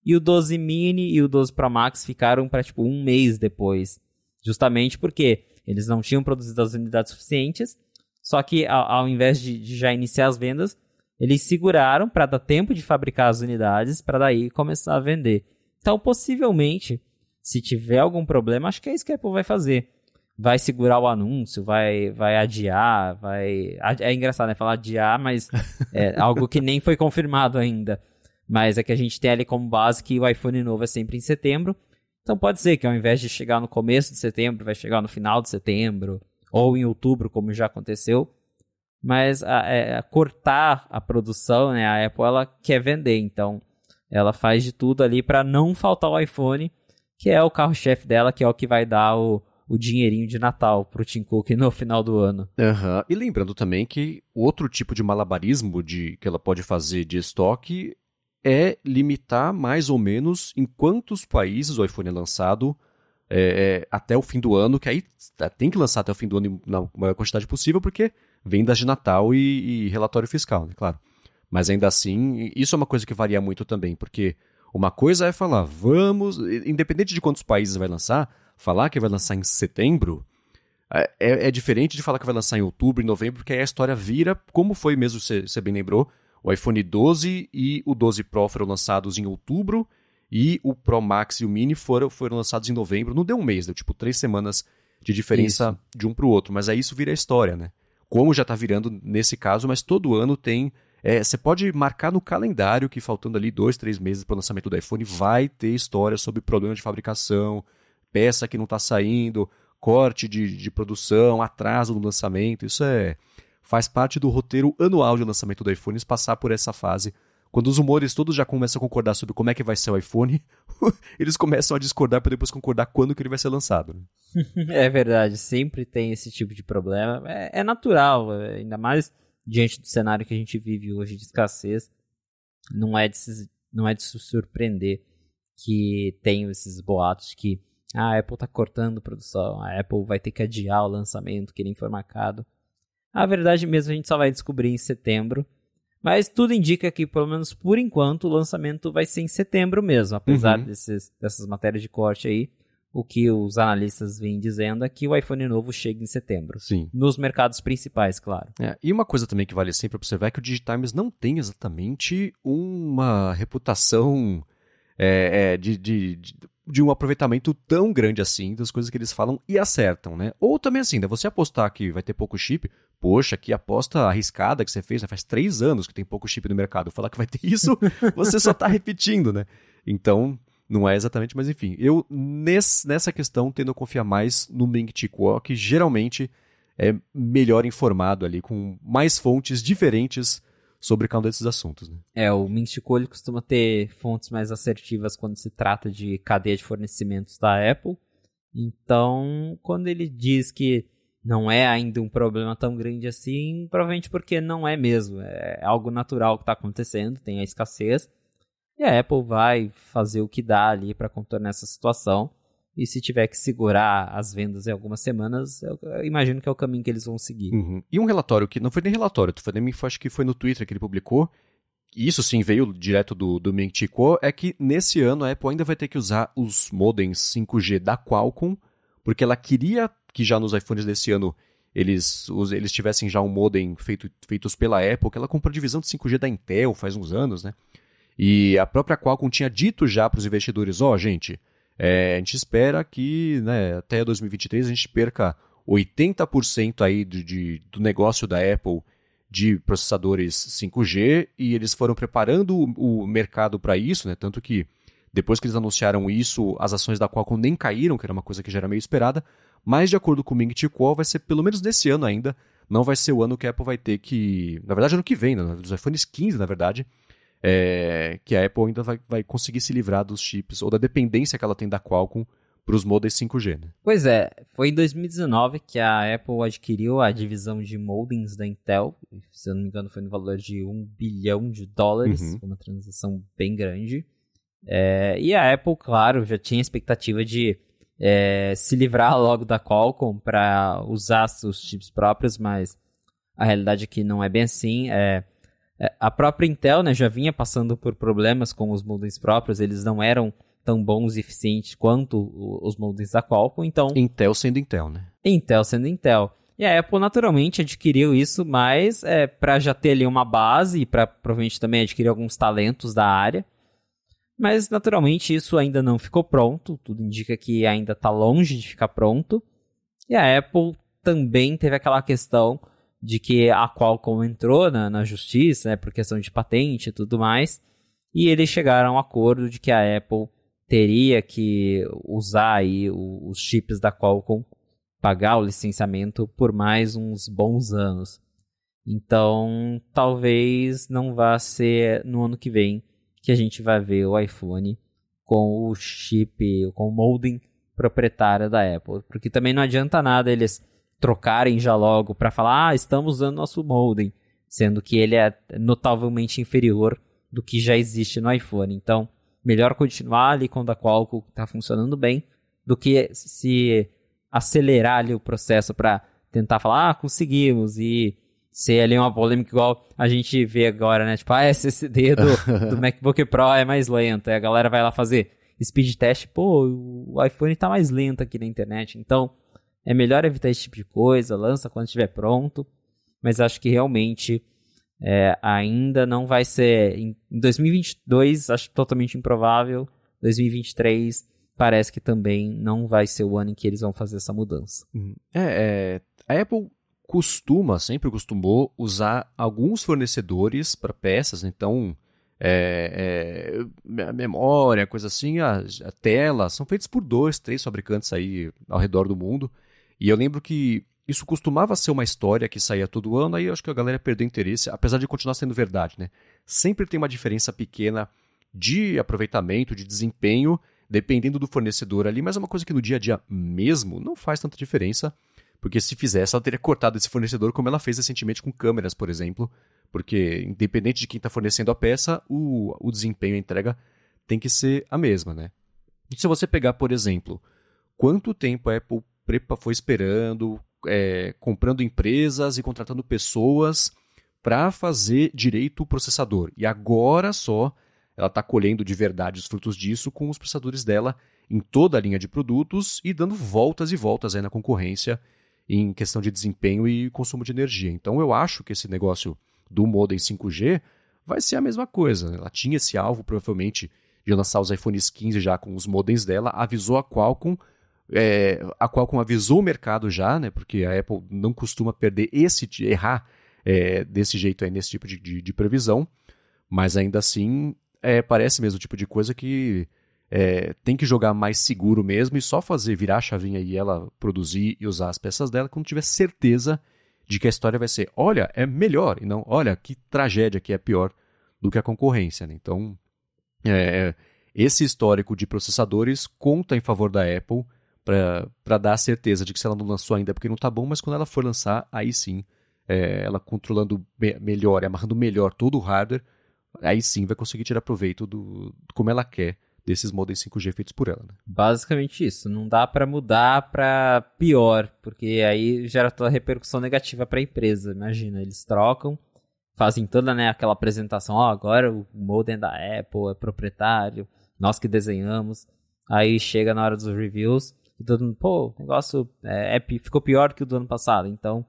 e o 12 mini e o 12 Pro Max ficaram para tipo um mês depois, justamente porque eles não tinham produzido as unidades suficientes Só que ao, ao invés de, de já iniciar as vendas, eles seguraram para dar tempo de fabricar as unidades para daí começar a vender. Então, possivelmente, se tiver algum problema, acho que é isso que a Apple vai fazer. Vai segurar o anúncio, vai, vai adiar, vai. É engraçado, né? Falar adiar, mas *laughs* é algo que nem foi confirmado ainda. Mas é que a gente tem ali como base que o iPhone novo é sempre em setembro. Então pode ser que ao invés de chegar no começo de setembro, vai chegar no final de setembro, ou em outubro, como já aconteceu. Mas a, é, a cortar a produção, né? A Apple ela quer vender, então ela faz de tudo ali para não faltar o iPhone, que é o carro-chefe dela, que é o que vai dar o, o dinheirinho de Natal pro Tim Cook no final do ano. Uhum. E lembrando também que outro tipo de malabarismo de, que ela pode fazer de estoque é limitar mais ou menos em quantos países o iPhone é lançado é, é, até o fim do ano, que aí tá, tem que lançar até o fim do ano na maior quantidade possível, porque vendas de Natal e, e relatório fiscal, né? Claro. Mas ainda assim, isso é uma coisa que varia muito também, porque uma coisa é falar, vamos, independente de quantos países vai lançar, falar que vai lançar em setembro é, é, é diferente de falar que vai lançar em outubro, em novembro, porque aí a história vira, como foi mesmo, você bem lembrou, o iPhone 12 e o 12 Pro foram lançados em outubro e o Pro Max e o Mini foram, foram lançados em novembro. Não deu um mês, deu tipo três semanas de diferença isso. de um para o outro. Mas aí isso vira história, né? Como já está virando nesse caso, mas todo ano tem. É, você pode marcar no calendário que faltando ali dois, três meses para o lançamento do iPhone, vai ter história sobre problema de fabricação, peça que não está saindo, corte de, de produção, atraso no lançamento. Isso é faz parte do roteiro anual de lançamento do iPhone passar por essa fase. Quando os humores todos já começam a concordar sobre como é que vai ser o iPhone, *laughs* eles começam a discordar para depois concordar quando que ele vai ser lançado. Né? *laughs* é verdade, sempre tem esse tipo de problema. É, é natural, é, ainda mais diante do cenário que a gente vive hoje de escassez. Não é de se, não é de se surpreender que tem esses boatos que ah, a Apple está cortando produção, a Apple vai ter que adiar o lançamento que nem foi marcado. A verdade mesmo a gente só vai descobrir em setembro. Mas tudo indica que, pelo menos por enquanto, o lançamento vai ser em setembro mesmo. Apesar uhum. desses, dessas matérias de corte aí, o que os analistas vêm dizendo é que o iPhone novo chega em setembro. Sim. Nos mercados principais, claro. É, e uma coisa também que vale sempre observar é que o Digitimes não tem exatamente uma reputação é, é, de, de, de, de, um aproveitamento tão grande assim das coisas que eles falam e acertam, né? Ou também assim, né, você apostar que vai ter pouco chip, poxa, que aposta arriscada que você fez, né? faz três anos que tem pouco chip no mercado, falar que vai ter isso, *laughs* você só está repetindo, né? Então, não é exatamente, mas enfim, eu nesse, nessa questão tendo a confiar mais no Ming Chi Kuo, que geralmente é melhor informado ali, com mais fontes diferentes sobre cada um desses assuntos. Né? É, o Minchico ele costuma ter fontes mais assertivas quando se trata de cadeia de fornecimentos da Apple. Então, quando ele diz que não é ainda um problema tão grande assim, provavelmente porque não é mesmo. É algo natural que está acontecendo, tem a escassez. E a Apple vai fazer o que dá ali para contornar essa situação. E se tiver que segurar as vendas em algumas semanas, eu, imagino que é o caminho que eles vão seguir. Uhum. E um relatório que não foi nem relatório, foi nem, acho que foi no Twitter que ele publicou, isso sim veio direto do, do Ming Chi Kuo, é que nesse ano a Apple ainda vai ter que usar os modems 5G da Qualcomm, porque ela queria que já nos iPhones desse ano eles, eles tivessem já um modem feito, feitos pela Apple, que ela comprou a divisão de 5G da Intel faz uns anos, né? E a própria Qualcomm tinha dito já para os investidores, ó, oh, gente, é, a gente espera que né, até 2023 a gente perca 80% aí de, de, do negócio da Apple de processadores 5G e eles foram preparando o, o mercado para isso, né? Tanto que depois que eles anunciaram isso, as ações da Qualcomm nem caíram, que era uma coisa que já era meio esperada. Mas de acordo com o Ming Chi Kuo, vai ser pelo menos nesse ano ainda, não vai ser o ano que a Apple vai ter que, na verdade ano que vem, né? dos iPhones 15, na verdade, é, que a Apple ainda vai, vai conseguir se livrar dos chips ou da dependência que ela tem da Qualcomm para os modems 5G. Né? Pois é, foi em 2019 que a Apple adquiriu a divisão de modems da Intel, se eu não me engano foi no valor de 1 bilhão de dólares, uhum. uma transação bem grande. É, e a Apple, claro, já tinha expectativa de é, se livrar logo da Qualcomm para usar seus chips próprios, mas a realidade é que não é bem assim. É, é, a própria Intel né, já vinha passando por problemas com os modems próprios, eles não eram tão bons e eficientes quanto os modems da Qualcomm, então... Intel sendo Intel, né? Intel sendo Intel. E a Apple naturalmente adquiriu isso, mas é, para já ter ali uma base e para provavelmente também adquirir alguns talentos da área. Mas naturalmente isso ainda não ficou pronto, tudo indica que ainda está longe de ficar pronto. E a Apple também teve aquela questão de que a Qualcomm entrou na, na justiça, né, por questão de patente e tudo mais, e eles chegaram a um acordo de que a Apple teria que usar aí os chips da Qualcomm, pagar o licenciamento por mais uns bons anos. Então, talvez não vá ser no ano que vem que a gente vai ver o iPhone com o chip, com o modem proprietário da Apple, porque também não adianta nada eles trocarem já logo para falar, ah, estamos usando nosso modem, sendo que ele é notavelmente inferior do que já existe no iPhone. Então, melhor continuar ali com o da Qualcomm que está funcionando bem, do que se acelerar ali o processo para tentar falar, ah, conseguimos, e ser ali uma polêmica igual a gente vê agora, né? Tipo, ah, SSD do, *laughs* do MacBook Pro é mais lenta, e a galera vai lá fazer speed test, pô, o iPhone está mais lento aqui na internet, então é melhor evitar esse tipo de coisa, lança quando estiver pronto. Mas acho que realmente é, ainda não vai ser. Em 2022, acho totalmente improvável. 2023 parece que também não vai ser o ano em que eles vão fazer essa mudança. Uhum. É, é, a Apple costuma, sempre costumou, usar alguns fornecedores para peças, então é, é, memória, coisa assim, a, a, tela, são feitos por dois, três fabricantes aí ao redor do mundo. E eu lembro que isso costumava ser uma história que saía todo ano, aí eu acho que a galera perdeu interesse, apesar de continuar sendo verdade, né? Sempre tem uma diferença pequena de aproveitamento, de desempenho, dependendo do fornecedor ali, mas é uma coisa que no dia a dia mesmo não faz tanta diferença, porque se fizesse, ela teria cortado esse fornecedor, como ela fez recentemente com câmeras, por exemplo, porque independente de quem está fornecendo a peça, o, o desempenho, a entrega tem que ser a mesma, né? E se você pegar, por exemplo, quanto tempo a Apple foi esperando, é, comprando empresas e contratando pessoas para fazer direito o processador. E agora só ela está colhendo de verdade os frutos disso com os processadores dela em toda a linha de produtos e dando voltas e voltas aí na concorrência em questão de desempenho e consumo de energia. Então eu acho que esse negócio do modem 5G vai ser a mesma coisa. Ela tinha esse alvo provavelmente de lançar os iPhones 15 já com os modems dela, avisou a Qualcomm é, a Qualcomm avisou o mercado já, né, porque a Apple não costuma perder esse, errar é, desse jeito aí, nesse tipo de, de, de previsão, mas ainda assim é, parece mesmo o tipo de coisa que é, tem que jogar mais seguro mesmo e só fazer virar a chavinha e ela produzir e usar as peças dela quando tiver certeza de que a história vai ser, olha, é melhor, e não, olha, que tragédia que é pior do que a concorrência. Né? Então, é, esse histórico de processadores conta em favor da Apple para dar a certeza de que se ela não lançou ainda é porque não está bom, mas quando ela for lançar, aí sim, é, ela controlando me melhor, amarrando melhor todo o hardware, aí sim vai conseguir tirar proveito do, do como ela quer desses modems 5G feitos por ela. Né? Basicamente isso. Não dá para mudar para pior, porque aí gera toda a repercussão negativa para a empresa. Imagina, eles trocam, fazem toda né, aquela apresentação, oh, agora o modem da Apple é proprietário, nós que desenhamos. Aí chega na hora dos reviews, mundo, pô, o negócio é, é, ficou pior que o do ano passado, então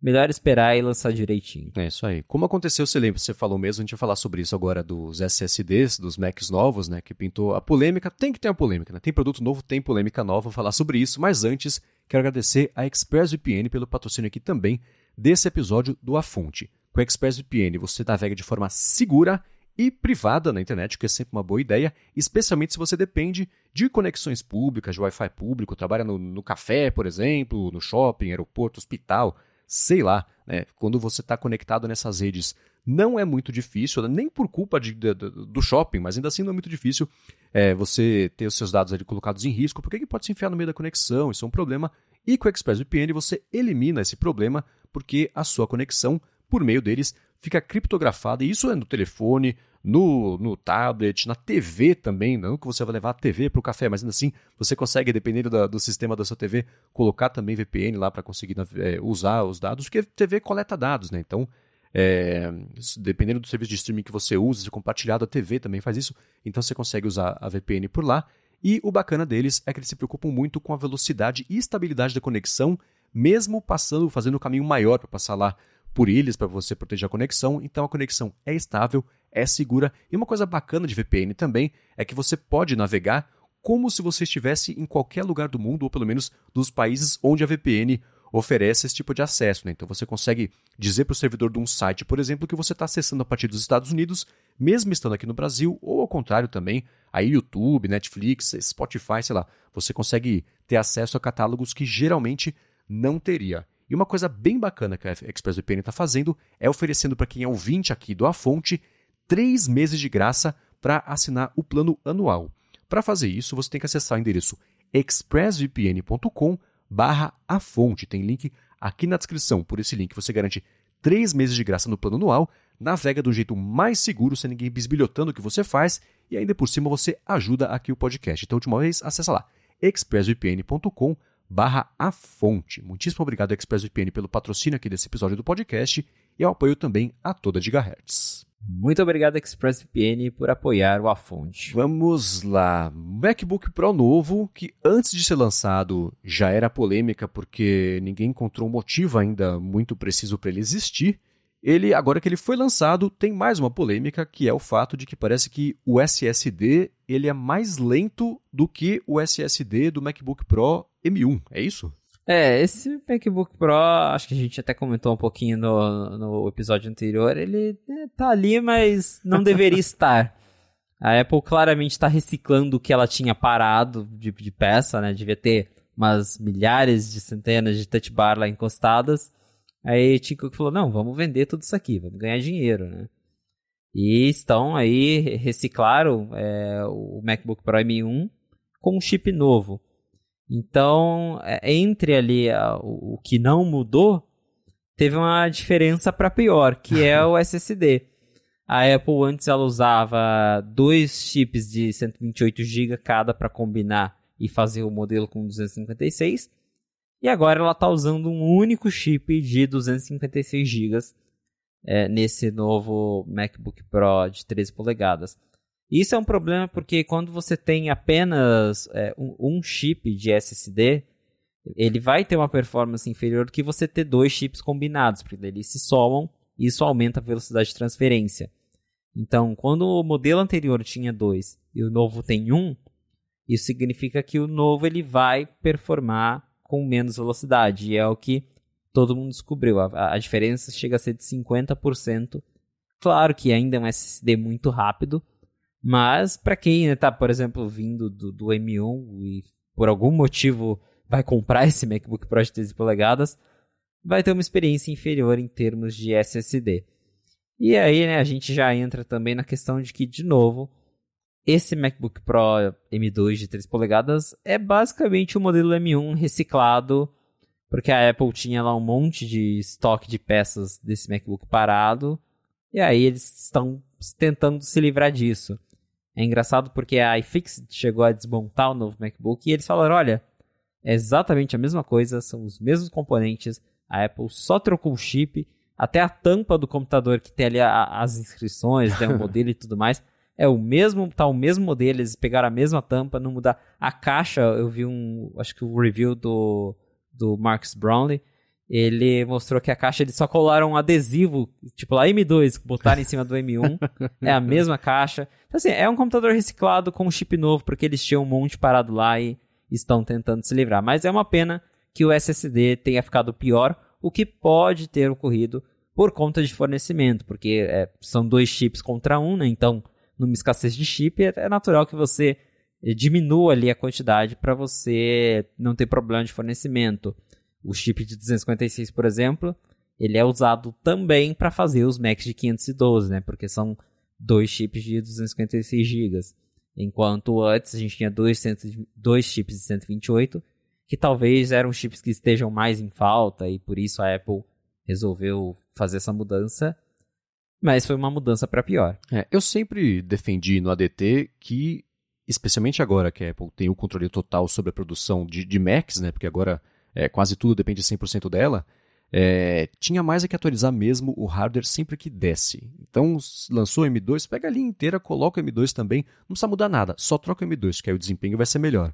melhor esperar e lançar direitinho. É isso aí. Como aconteceu, você lembra, você falou mesmo, a gente vai falar sobre isso agora dos SSDs, dos Macs novos, né, que pintou a polêmica. Tem que ter uma polêmica, né? Tem produto novo, tem polêmica nova, vou falar sobre isso, mas antes, quero agradecer a ExpressVPN pelo patrocínio aqui também desse episódio do A Fonte. Com a ExpressVPN você navega de forma segura e privada na internet, que é sempre uma boa ideia, especialmente se você depende de conexões públicas, de Wi-Fi público, trabalha no, no café, por exemplo, no shopping, aeroporto, hospital, sei lá, né? quando você está conectado nessas redes, não é muito difícil, nem por culpa de, de, do shopping, mas ainda assim não é muito difícil é, você ter os seus dados ali colocados em risco, porque pode se enfiar no meio da conexão, isso é um problema. E com o ExpressVPN você elimina esse problema, porque a sua conexão, por meio deles, fica criptografada, e isso é no telefone, no, no tablet, na TV também, não que você vai levar a TV para o café, mas ainda assim você consegue, dependendo da, do sistema da sua TV, colocar também VPN lá para conseguir é, usar os dados, porque a TV coleta dados, né? Então, é, dependendo do serviço de streaming que você usa, se compartilhado, a TV também faz isso, então você consegue usar a VPN por lá. E o bacana deles é que eles se preocupam muito com a velocidade e estabilidade da conexão, mesmo passando, fazendo o caminho maior para passar lá por ilhas para você proteger a conexão. Então a conexão é estável, é segura. E uma coisa bacana de VPN também é que você pode navegar como se você estivesse em qualquer lugar do mundo, ou pelo menos dos países onde a VPN oferece esse tipo de acesso. Né? Então você consegue dizer para o servidor de um site, por exemplo, que você está acessando a partir dos Estados Unidos, mesmo estando aqui no Brasil, ou ao contrário também, aí YouTube, Netflix, Spotify, sei lá, você consegue ter acesso a catálogos que geralmente não teria. E uma coisa bem bacana que a ExpressVPN está fazendo é oferecendo para quem é ouvinte aqui do A Fonte três meses de graça para assinar o plano anual. Para fazer isso, você tem que acessar o endereço expressvpn.com barra a fonte. Tem link aqui na descrição. Por esse link você garante três meses de graça no plano anual, navega do jeito mais seguro, sem ninguém bisbilhotando o que você faz, e ainda por cima você ajuda aqui o podcast. Então, última vez, acessa lá, expressvpn.com barra a fonte. Muitíssimo obrigado, ExpressVPN, pelo patrocínio aqui desse episódio do podcast e ao apoio também a toda Gigahertz. Muito obrigado, ExpressVPN, por apoiar o A Fonte. Vamos lá. MacBook Pro novo, que antes de ser lançado já era polêmica porque ninguém encontrou um motivo ainda muito preciso para ele existir. Ele, agora que ele foi lançado, tem mais uma polêmica, que é o fato de que parece que o SSD ele é mais lento do que o SSD do MacBook Pro M1, é isso? É, esse MacBook Pro, acho que a gente até comentou um pouquinho no, no episódio anterior, ele é, tá ali, mas não deveria *laughs* estar. A Apple claramente está reciclando o que ela tinha parado de, de peça, né? Devia ter umas milhares de centenas de touch bar lá encostadas. Aí Tim Cook falou, não, vamos vender tudo isso aqui, vamos ganhar dinheiro, né? E estão aí, reciclaram é, o MacBook Pro M1 com um chip novo. Então, é, entre ali o, o que não mudou, teve uma diferença para pior, que é *laughs* o SSD. A Apple antes ela usava dois chips de 128 GB cada para combinar e fazer o modelo com 256. E agora ela está usando um único chip de 256 GB é, nesse novo MacBook Pro de 13 polegadas. Isso é um problema porque quando você tem apenas é, um, um, chip de SSD, ele vai ter uma performance inferior do que você ter dois chips combinados, porque eles se somam e isso aumenta a velocidade de transferência. Então, quando o modelo anterior tinha dois e o novo tem um, isso significa que o novo ele vai performar com menos velocidade. E é o que todo mundo descobriu. A, a diferença chega a ser de 50%. Claro que ainda é um SSD muito rápido, mas para quem está, por exemplo, vindo do, do, M1 e por algum motivo vai comprar *laughs* esse MacBook Pro de 13 polegadas, vai ter uma experiência inferior em termos de SSD. E aí, né, a gente já entra também na questão de que, de novo, esse MacBook Pro M2 de 3 polegadas é basicamente o modelo M1 reciclado, porque a Apple tinha lá um monte de estoque de peças desse MacBook parado, e aí eles estão tentando se livrar disso. É engraçado porque a iFixit chegou a desmontar o novo MacBook e eles falaram: olha, é exatamente a mesma coisa, são os mesmos componentes, a Apple só trocou o chip, até a tampa do computador que tem ali a, as inscrições, né, o *laughs* modelo e tudo mais, é o mesmo, tá o mesmo modelo, eles pegaram a mesma tampa, não mudar. A caixa, eu vi um, acho que o review do, do Marcus Brownlee, ele mostrou que a caixa eles só colaram um adesivo, tipo lá M2, botaram em cima do M1. *laughs* é a mesma caixa. Então, assim, é um computador reciclado com um chip novo, porque eles tinham um monte parado lá e estão tentando se livrar. Mas é uma pena que o SSD tenha ficado pior, o que pode ter ocorrido por conta de fornecimento, porque é, são dois chips contra um, né? Então, numa escassez de chip, é, é natural que você diminua ali a quantidade para você não ter problema de fornecimento. O chip de 256, por exemplo, ele é usado também para fazer os Macs de 512, né? Porque são dois chips de 256 GB. Enquanto antes a gente tinha dois, dois chips de 128, que talvez eram chips que estejam mais em falta e por isso a Apple resolveu fazer essa mudança. Mas foi uma mudança para pior. É, eu sempre defendi no ADT que, especialmente agora que a Apple tem o controle total sobre a produção de, de Macs, né? Porque agora é, quase tudo depende 100% dela, é, tinha mais a que atualizar mesmo o hardware sempre que desce. Então, lançou o M2, pega a linha inteira, coloca o M2 também, não precisa mudar nada, só troca o M2, que aí o desempenho vai ser melhor.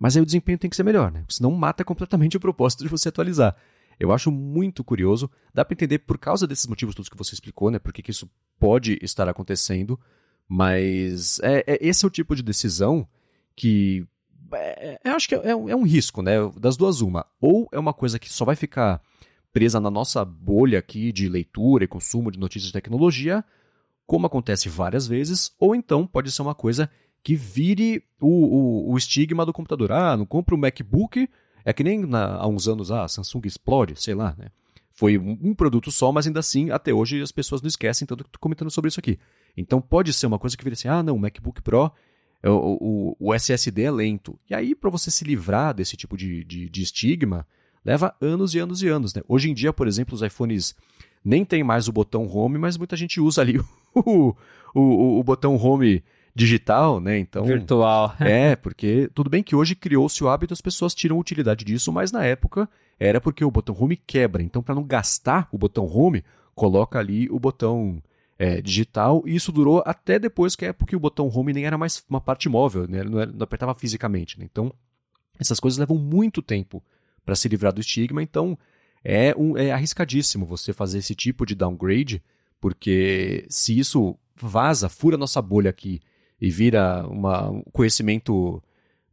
Mas aí o desempenho tem que ser melhor, né? Senão mata completamente o propósito de você atualizar. Eu acho muito curioso. Dá para entender por causa desses motivos todos que você explicou, né? Porque que isso pode estar acontecendo. Mas é, é, esse é o tipo de decisão que é, eu acho que é, é, um risco, né? Das duas, uma. Ou é uma coisa que só vai ficar presa na nossa bolha aqui de leitura e consumo de notícias de tecnologia, como acontece várias vezes, ou então pode ser uma coisa que vire o, o, o estigma do computador. Ah, não compra um MacBook, é que nem na, há uns anos, ah, a Samsung explode, sei lá, né? Foi um, um produto só, mas ainda assim, até hoje as pessoas não esquecem, tanto que estou comentando sobre isso aqui. Então pode ser uma coisa que vira assim, ah, não, o MacBook Pro o, o, o, SSD é lento. E aí, para você se livrar desse tipo de, de, de, estigma, leva anos e anos e anos. Né? Hoje em dia, por exemplo, os iPhones nem tem mais o botão home, mas muita gente usa ali *laughs* o, o, o botão home digital, né? Então, virtual. é, porque tudo bem que hoje criou-se o hábito, as pessoas tiram utilidade disso, mas na época era porque o botão home quebra. Então, para não gastar o botão home, coloca ali o botão é, digital, e isso durou até depois que é porque o botão home nem era mais uma parte móvel, né? não, era, não apertava fisicamente. Né? Então, essas coisas levam muito tempo para se livrar do estigma, então é, um, é arriscadíssimo você fazer esse tipo de downgrade, porque se isso vaza, fura nossa bolha aqui e vira uma, um conhecimento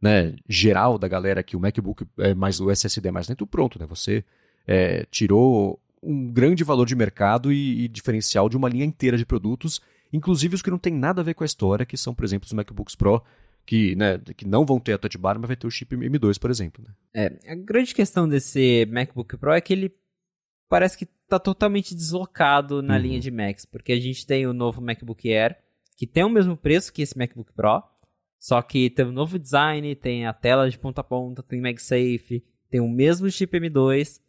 né, geral da galera que o MacBook é mais o SSD é mais lento, pronto, né? Você é, tirou um grande valor de mercado e, e, diferencial de uma linha inteira de produtos, inclusive os que não tem nada a ver com a história, que são, por exemplo, os MacBooks Pro, que, né, que não vão ter a touch bar, mas vai ter o chip M2, por exemplo. Né? É, a grande questão desse MacBook Pro é que ele parece que está totalmente deslocado na uhum. linha de Macs, porque a gente tem o novo MacBook Air, que tem o mesmo preço que esse MacBook Pro, só que tem um novo design, tem a tela de ponta a ponta, tem MagSafe, tem o mesmo chip M2,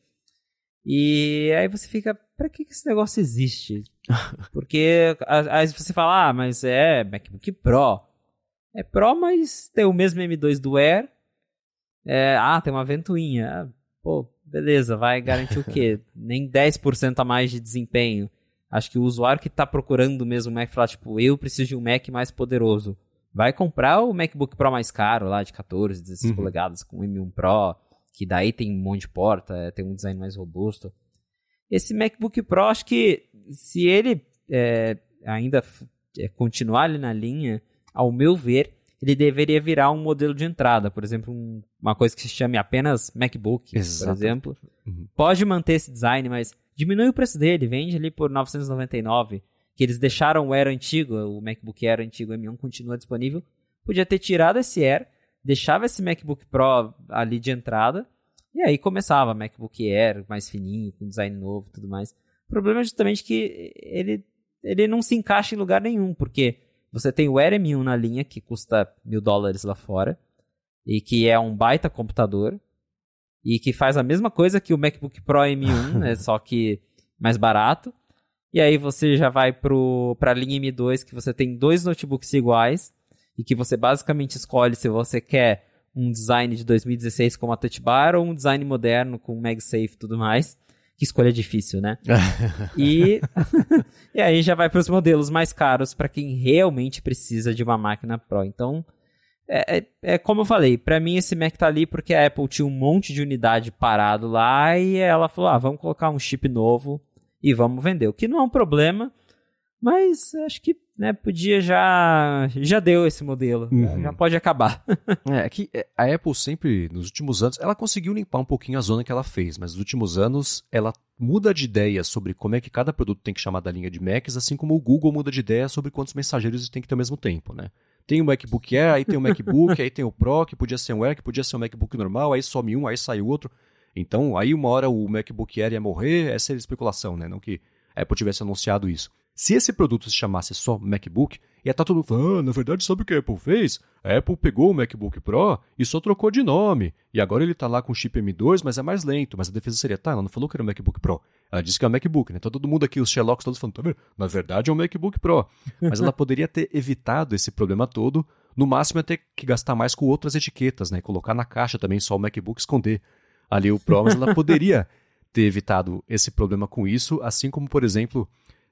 e aí você fica, pra que, que esse negócio existe? *laughs* Porque aí você fala, ah, mas é MacBook Pro. É Pro, mas tem o mesmo M2 do Air. É, ah, tem uma ventoinha. Ah, pô, beleza, vai garantir o quê? *laughs* Nem 10% a mais de desempenho. Acho que o usuário que está procurando mesmo Mac fala, tipo, eu preciso de um Mac mais poderoso. Vai comprar o MacBook Pro mais caro, lá de 14, 16 uhum. polegadas, com M1 Pro, que daí tem um monte de porta, é, tem um design mais robusto. Esse MacBook Pro, acho que se ele é, ainda é, continuar ali na linha, ao meu ver, ele deveria virar um modelo de entrada. Por exemplo, um, uma coisa que se chame apenas MacBook, Exato. por exemplo. Uhum. Pode manter esse design, mas diminui o preço dele, vende ali por 999, que eles deixaram o Air antigo, o MacBook Air antigo M1 continua disponível. Podia ter tirado esse Air deixava esse MacBook Pro ali de entrada, e aí começava MacBook Air mais fininho, com design novo e tudo mais. O problema é justamente que ele, ele não se encaixa em lugar nenhum, porque você tem o Air M1 na linha, que custa mil dólares lá fora, e que é um baita computador, e que faz a mesma coisa que o MacBook Pro M1, *laughs* né, só que mais barato. E aí você já vai para a linha M2, que você tem dois notebooks iguais, e que você basicamente escolhe se você quer um design de 2016 com a touch bar ou um design moderno com MagSafe e tudo mais. Que escolha difícil, né? *laughs* e, *laughs* e aí já vai para os modelos mais caros para quem realmente precisa de uma máquina Pro. Então, é, é, é como eu falei, para mim esse Mac tá ali porque a Apple tinha um monte de unidade parado lá e ela falou: ah, vamos colocar um chip novo e vamos vender. O que não é um problema, mas acho que né, podia já já deu esse modelo, uhum. já pode acabar. *laughs* é, é que é, a Apple sempre nos últimos anos, ela conseguiu limpar um pouquinho a zona que ela fez, mas nos últimos anos ela muda de ideia sobre como é que cada produto tem que chamar da linha de Macs, assim como o Google muda de ideia sobre quantos mensageiros tem que ter ao mesmo tempo, né? Tem o MacBook Air, aí tem o MacBook, aí tem o Pro, que podia ser um Air, que podia ser um MacBook normal, aí some um, aí sai o outro. Então, aí uma hora o MacBook Air ia morrer, essa é a especulação, né? Não que a Apple tivesse anunciado isso. Se esse produto se chamasse só MacBook, ia estar tá todo mundo falando, ah, na verdade, sabe o que a Apple fez? A Apple pegou o MacBook Pro e só trocou de nome. E agora ele está lá com chip M2, mas é mais lento. Mas a defesa seria, tá, ela não falou que era o MacBook Pro. Ela disse que é o MacBook, né? Então todo mundo aqui, os Sherlocks todos falando, tá vendo? Na verdade é o MacBook Pro. *laughs* Mas ela poderia ter evitado esse problema todo. No máximo, ia ter que gastar mais com outras etiquetas, né? Colocar na caixa também só o MacBook esconder ali o Pro. Mas ela poderia *laughs* ter evitado esse problema com isso, assim como, por exemplo,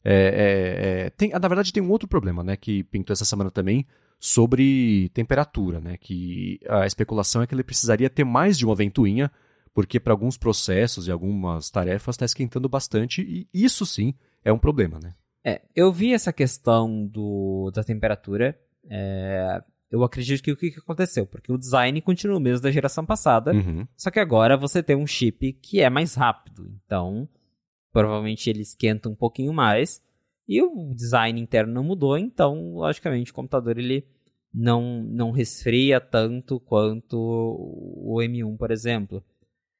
É, é, é, tem, na verdade, tem um outro problema, né, que pintou essa semana também, sobre temperatura, né, que a especulação é que ele precisaria ter mais de uma ventoinha, porque para alguns processos e algumas tarefas está esquentando bastante, e isso sim é um problema, né. É, eu vi essa questão do, da temperatura, é, eu acredito que o que aconteceu? Porque o design continua o mesmo da geração passada, uhum. só que agora você tem um chip que é mais rápido, então provavelmente ele esquenta um pouquinho mais. E o design interno não mudou, então, logicamente, o computador ele não, não resfria tanto quanto o M1, por exemplo.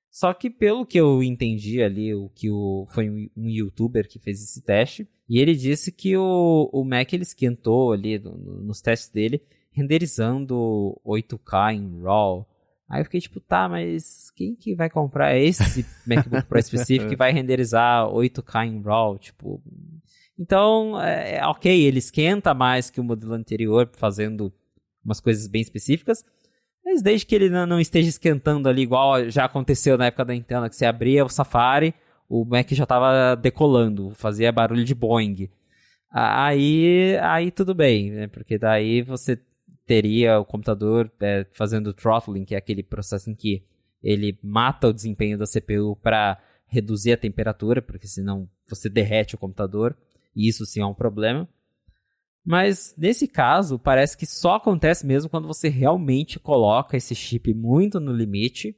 Só que pelo que eu entendi ali, o que o, foi um youtuber que fez esse teste, e ele disse que o, o Mac ele esquentou ali no, nos testes dele, renderizando 8K em RAW, Aí eu fiquei tipo, tá, mas quem que vai comprar esse MacBook Pro específico que vai renderizar 8K em RAW? Tipo, então, é, é, ok, ele esquenta mais que o modelo anterior, fazendo umas coisas bem específicas, mas desde que ele não esteja esquentando ali, igual já aconteceu na época da Nintendo, que você abria o Safari, o Mac já estava decolando, fazia barulho de Boeing. Aí, aí tudo bem, né? Porque daí você teria o computador é, fazendo throttling, que é aquele processo em que ele mata o desempenho da CPU para reduzir a temperatura, porque senão você derrete o computador, e isso sim é um problema. Mas nesse caso, parece que só acontece mesmo quando você realmente coloca esse chip muito no limite.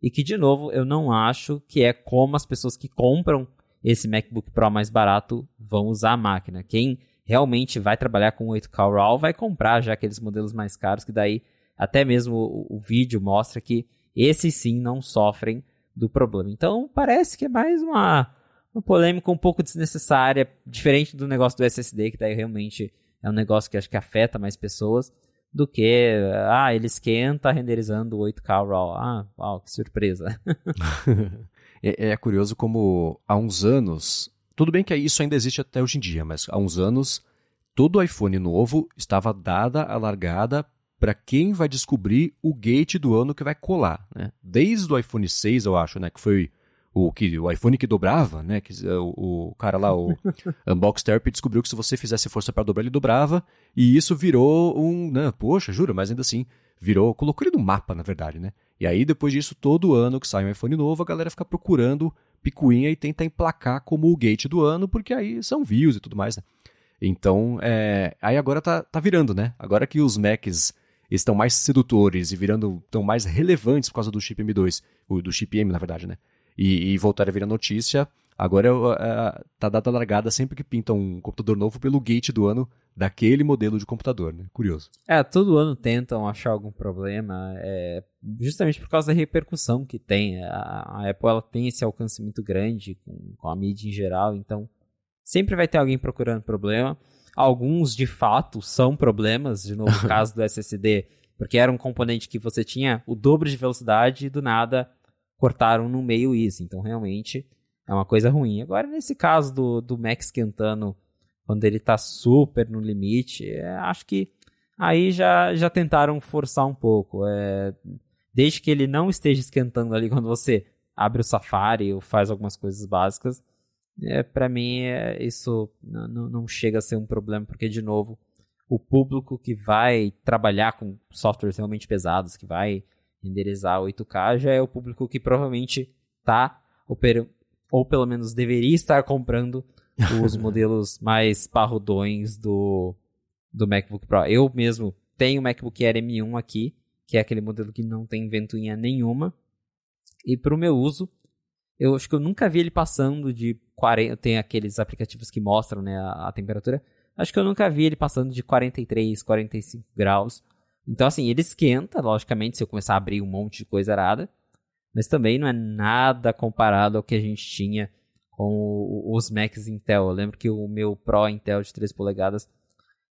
E que, de novo, eu não acho que é como as pessoas que compram esse MacBook Pro mais barato vão usar a máquina. Quem realmente vai trabalhar com 8K RAW, vai comprar já aqueles modelos mais caros, que daí até mesmo o, o vídeo mostra que esses sim não sofrem do problema. Então parece que é mais uma, uma polêmica um pouco desnecessária, diferente do negócio do SSD, que daí realmente é um negócio que acho que afeta mais pessoas, do que, ah, ele esquenta renderizando 8K RAW. Ah, uau, que surpresa. *laughs* *laughs* é, é curioso como há uns anos tudo bem que isso ainda existe até hoje em dia, mas há uns anos, todo iPhone novo estava dada a largada para quem vai descobrir o gate do ano que vai colar. Né? Desde o iPhone 6, eu acho, né, que foi o, que, o iPhone que dobrava, né? Que, o, o cara lá, o *laughs* Unbox Therapy, descobriu que se você fizesse força para dobrar, ele dobrava. E isso virou um. Né, poxa, jura, mas ainda assim, virou. Colocou ele no mapa, na verdade, né? E aí, depois disso, todo ano que sai um iPhone novo, a galera fica procurando picuinha e tenta emplacar como o gate do ano, porque aí são views e tudo mais, né? Então, é, aí agora tá, tá virando, né? Agora que os Macs estão mais sedutores e virando estão mais relevantes por causa do chip M2, do chip M, na verdade, né? E, e voltar a virar notícia, agora é, tá dada a largada sempre que pinta um computador novo pelo gate do ano daquele modelo de computador, né? Curioso. É, todo ano tentam achar algum problema, é, justamente por causa da repercussão que tem. A, a Apple ela tem esse alcance muito grande com, com, a mídia em geral, então sempre vai ter alguém procurando problema. Alguns, de fato, são problemas, de novo, no *laughs* caso do SSD, porque era um componente que você tinha o dobro de velocidade e do nada cortaram no meio isso. Então, realmente, é uma coisa ruim. Agora, nesse caso do, do Mac esquentando quando ele tá super no limite, é, acho que aí já, já tentaram forçar um pouco. É, desde que ele não esteja esquentando ali quando você abre o Safari ou faz algumas coisas básicas, é, para mim é, isso não, não chega a ser um problema, porque, de novo, o público que vai trabalhar com softwares realmente pesados, que vai renderizar 8K, já é o público que provavelmente está ou pelo menos deveria estar comprando *laughs* os modelos mais parrudões do, do MacBook Pro. Eu mesmo tenho o MacBook Air M1 aqui, que é aquele modelo que não tem ventoinha nenhuma. E para o meu uso, eu acho que eu nunca vi ele passando de 40. Tem aqueles aplicativos que mostram né, a, a temperatura. Acho que eu nunca vi ele passando de 43, 45 graus. Então, assim, ele esquenta, logicamente, se eu começar a abrir um monte de coisa arada. Mas também não é nada comparado ao que a gente tinha com os Macs Intel. Eu lembro que o meu Pro Intel de 3 polegadas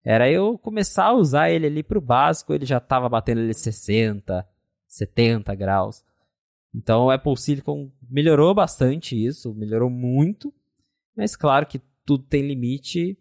era eu começar a usar ele ali pro básico, ele já estava batendo ali 60, 70 graus. Então o Apple Silicon melhorou bastante isso, melhorou muito, mas claro que tudo tem limite.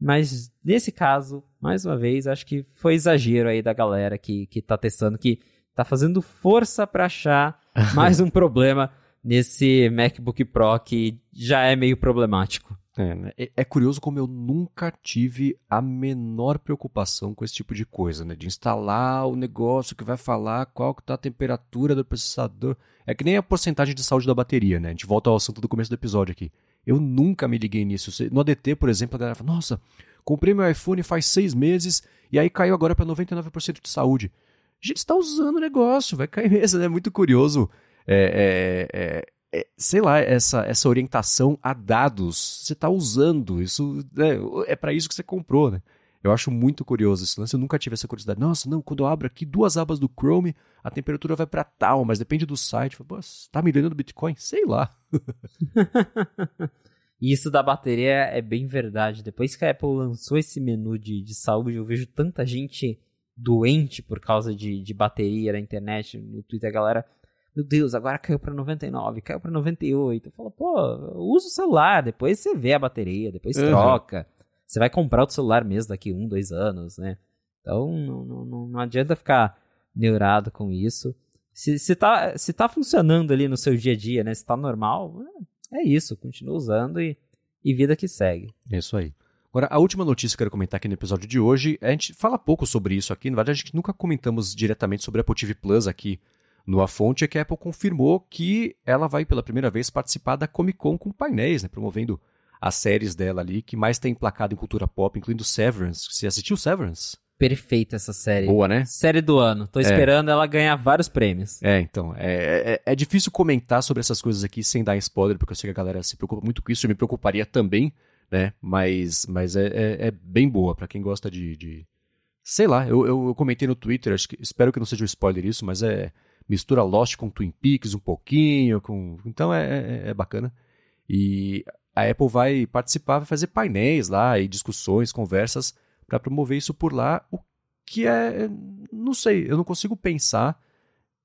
Mas nesse caso, mais uma vez, acho que foi exagero aí da galera que, que tá testando, que tá fazendo força para achar *laughs* mais um problema nesse MacBook Pro que já é meio problemático. É, né? é, é, curioso como eu nunca tive a menor preocupação com esse tipo de coisa, né? De instalar o negócio que vai falar qual que tá a temperatura do processador. É que nem a porcentagem de saúde da bateria, né? A gente volta ao assunto do começo do episódio aqui. Eu nunca me liguei nisso. No ADT, por exemplo, a galera fala, nossa, comprei meu iPhone faz seis meses e aí caiu agora para 99% de saúde. Gente está usando o negócio, vai cair mesmo? É muito curioso. É, é, é é, sei lá, essa, essa orientação a dados. Você está usando isso, né, é para isso que você comprou, né? Eu acho muito curioso esse lance. Eu nunca tive essa curiosidade. Nossa, não, quando eu abro aqui duas abas do Chrome, a temperatura vai para tal, mas depende do site. Pô, tá mirando Bitcoin? Sei lá. *laughs* isso da bateria é bem verdade. Depois que a Apple lançou esse menu de, de saúde, eu vejo tanta gente doente por causa de, de bateria na internet, no Twitter, a galera meu Deus, agora caiu para 99, caiu para 98. Fala, pô, usa o celular, depois você vê a bateria, depois uhum. troca. Você vai comprar outro celular mesmo daqui um, dois anos, né? Então não, não, não adianta ficar neurado com isso. Se, se, tá, se tá funcionando ali no seu dia a dia, né? Se tá normal, é isso, continua usando e, e vida que segue. É isso aí. Agora, a última notícia que eu quero comentar aqui no episódio de hoje, a gente fala pouco sobre isso aqui, na verdade a gente nunca comentamos diretamente sobre a Apple TV Plus aqui no A Fonte é que a Apple confirmou que ela vai pela primeira vez participar da Comic Con com painéis, né, promovendo as séries dela ali, que mais tem emplacado em cultura pop, incluindo Severance. Você assistiu Severance? Perfeita essa série. Boa, né? Série do ano. Tô é. esperando é. ela ganhar vários prêmios. É, então. É, é, é, difícil comentar sobre essas coisas aqui sem dar spoiler, porque eu sei que a galera se preocupa muito com isso. Eu me preocuparia também, né? Mas, mas é, é, é bem boa para quem gosta de, de... Sei lá, eu, eu, eu, comentei no Twitter, acho que, espero que não seja um spoiler isso, mas é mistura Lost com Twin Peaks um pouquinho, com então é, é, é bacana. E a Apple vai participar, vai fazer painéis lá e discussões, conversas para promover isso por lá, o que é, não sei, eu não consigo pensar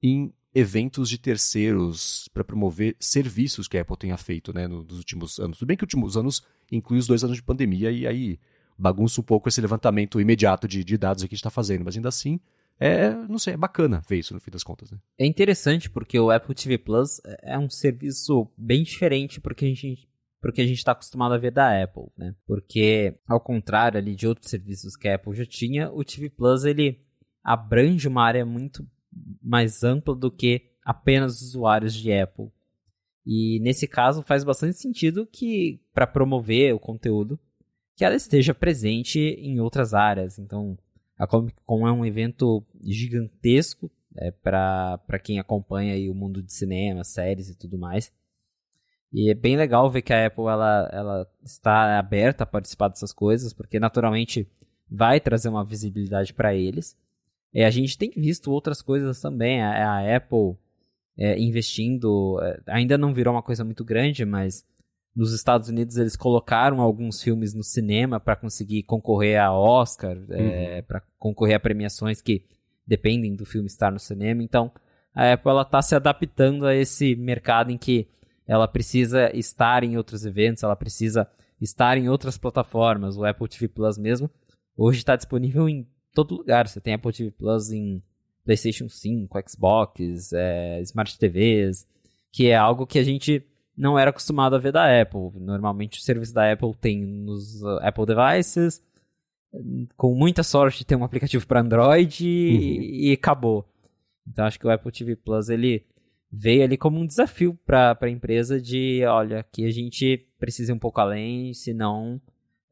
em eventos de terceiros para promover serviços que a Apple tenha feito né, nos últimos anos. Tudo bem que os últimos anos inclui os dois anos de pandemia e aí bagunça um pouco esse levantamento imediato de, de dados que a gente está fazendo, mas ainda assim é, não sei, é bacana ver isso no fim das contas. Né? É interessante porque o Apple TV Plus é um serviço bem diferente porque a gente porque a gente está acostumado a ver da Apple, né? Porque ao contrário ali de outros serviços que a Apple já tinha, o TV Plus ele abrange uma área muito mais ampla do que apenas usuários de Apple. E nesse caso faz bastante sentido que para promover o conteúdo que ela esteja presente em outras áreas. Então, a Comic Con é um evento gigantesco é, para quem acompanha o mundo de cinema, séries e tudo mais. E é bem legal ver que a Apple ela, ela está aberta a participar dessas coisas, porque naturalmente vai trazer uma visibilidade para eles. E a gente tem visto outras coisas também. A, a Apple é, investindo, é, ainda não virou uma coisa muito grande, mas nos Estados Unidos eles colocaram alguns filmes no cinema para conseguir concorrer a Oscar, é, uhum. é, para concorrer a premiações que dependem do filme estar no cinema. Então, a Apple está se adaptando a esse mercado em que ela precisa estar em outros eventos, ela precisa estar em outras plataformas. O Apple TV Plus mesmo hoje está disponível em todo lugar. Você tem Apple TV Plus em PlayStation 5, Xbox, é, Smart TVs, que é algo que a gente não era acostumado a ver da Apple. Normalmente o serviço da Apple tem nos uh, Apple Devices, com muita sorte tem um aplicativo para Android e, uhum. e, acabou. Então acho que o Apple TV Plus ele veio ali como um desafio para a empresa de, olha, que a gente precisa ir um pouco além, senão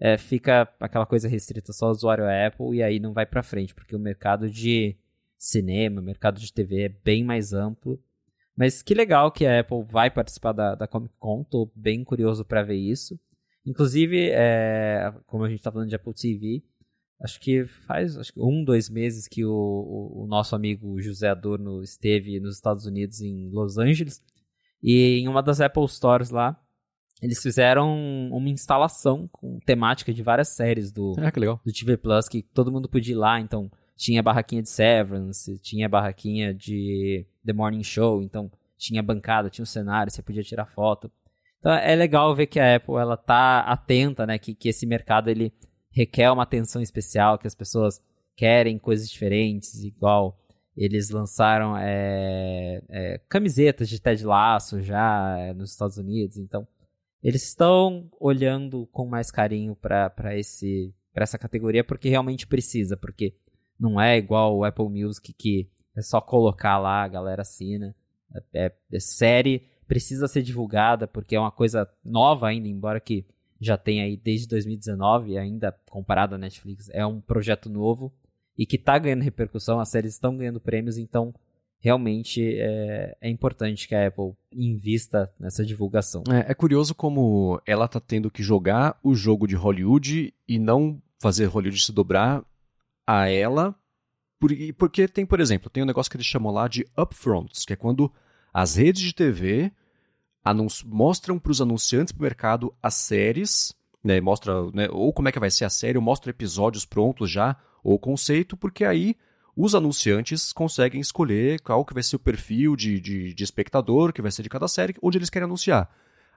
é, fica aquela coisa restrita só ao usuário Apple e aí não vai para frente, porque o mercado de cinema, mercado de TV é bem mais amplo mas que legal que a Apple vai participar da, da Comic Con, tô bem curioso para ver isso. Inclusive, é, como a gente tá falando de Apple TV, acho que faz acho que um, dois meses que o, o, o, nosso amigo José Adorno esteve nos Estados Unidos, em Los Angeles, e em uma das Apple Stores lá, eles fizeram uma instalação com temática de várias séries do, ah, do TV Plus, que todo mundo podia ir lá, então tinha barraquinha de Severance, tinha barraquinha de The Morning Show, então tinha bancada, tinha um cenário, você podia tirar foto. Então é legal ver que a Apple ela tá atenta, né, que, que esse mercado ele requer uma atenção especial, que as pessoas querem coisas diferentes, igual eles lançaram é, é, camisetas de Ted Lasso já é, nos Estados Unidos, então eles estão olhando com mais carinho para esse para essa categoria porque realmente precisa, porque não é igual o Apple Music que é só colocar lá, a galera assina. É, é, é série, precisa ser divulgada porque é uma coisa nova ainda, embora que já tenha aí desde 2019, ainda comparado à Netflix, é um projeto novo e que está ganhando repercussão, as séries estão ganhando prêmios, então realmente é, é, importante que a Apple invista nessa divulgação. É, é curioso como ela está tendo que jogar o jogo de Hollywood e não fazer Hollywood se dobrar a ela, porque tem, por exemplo, tem um negócio que eles chamam lá de upfronts, que é quando as redes de TV mostram para os anunciantes do mercado as séries, né, mostra né, ou como é que vai ser a série, ou mostra episódios prontos já, ou conceito, porque aí os anunciantes conseguem escolher qual que vai ser o perfil de, de, de, espectador que vai ser de cada série, onde eles querem anunciar.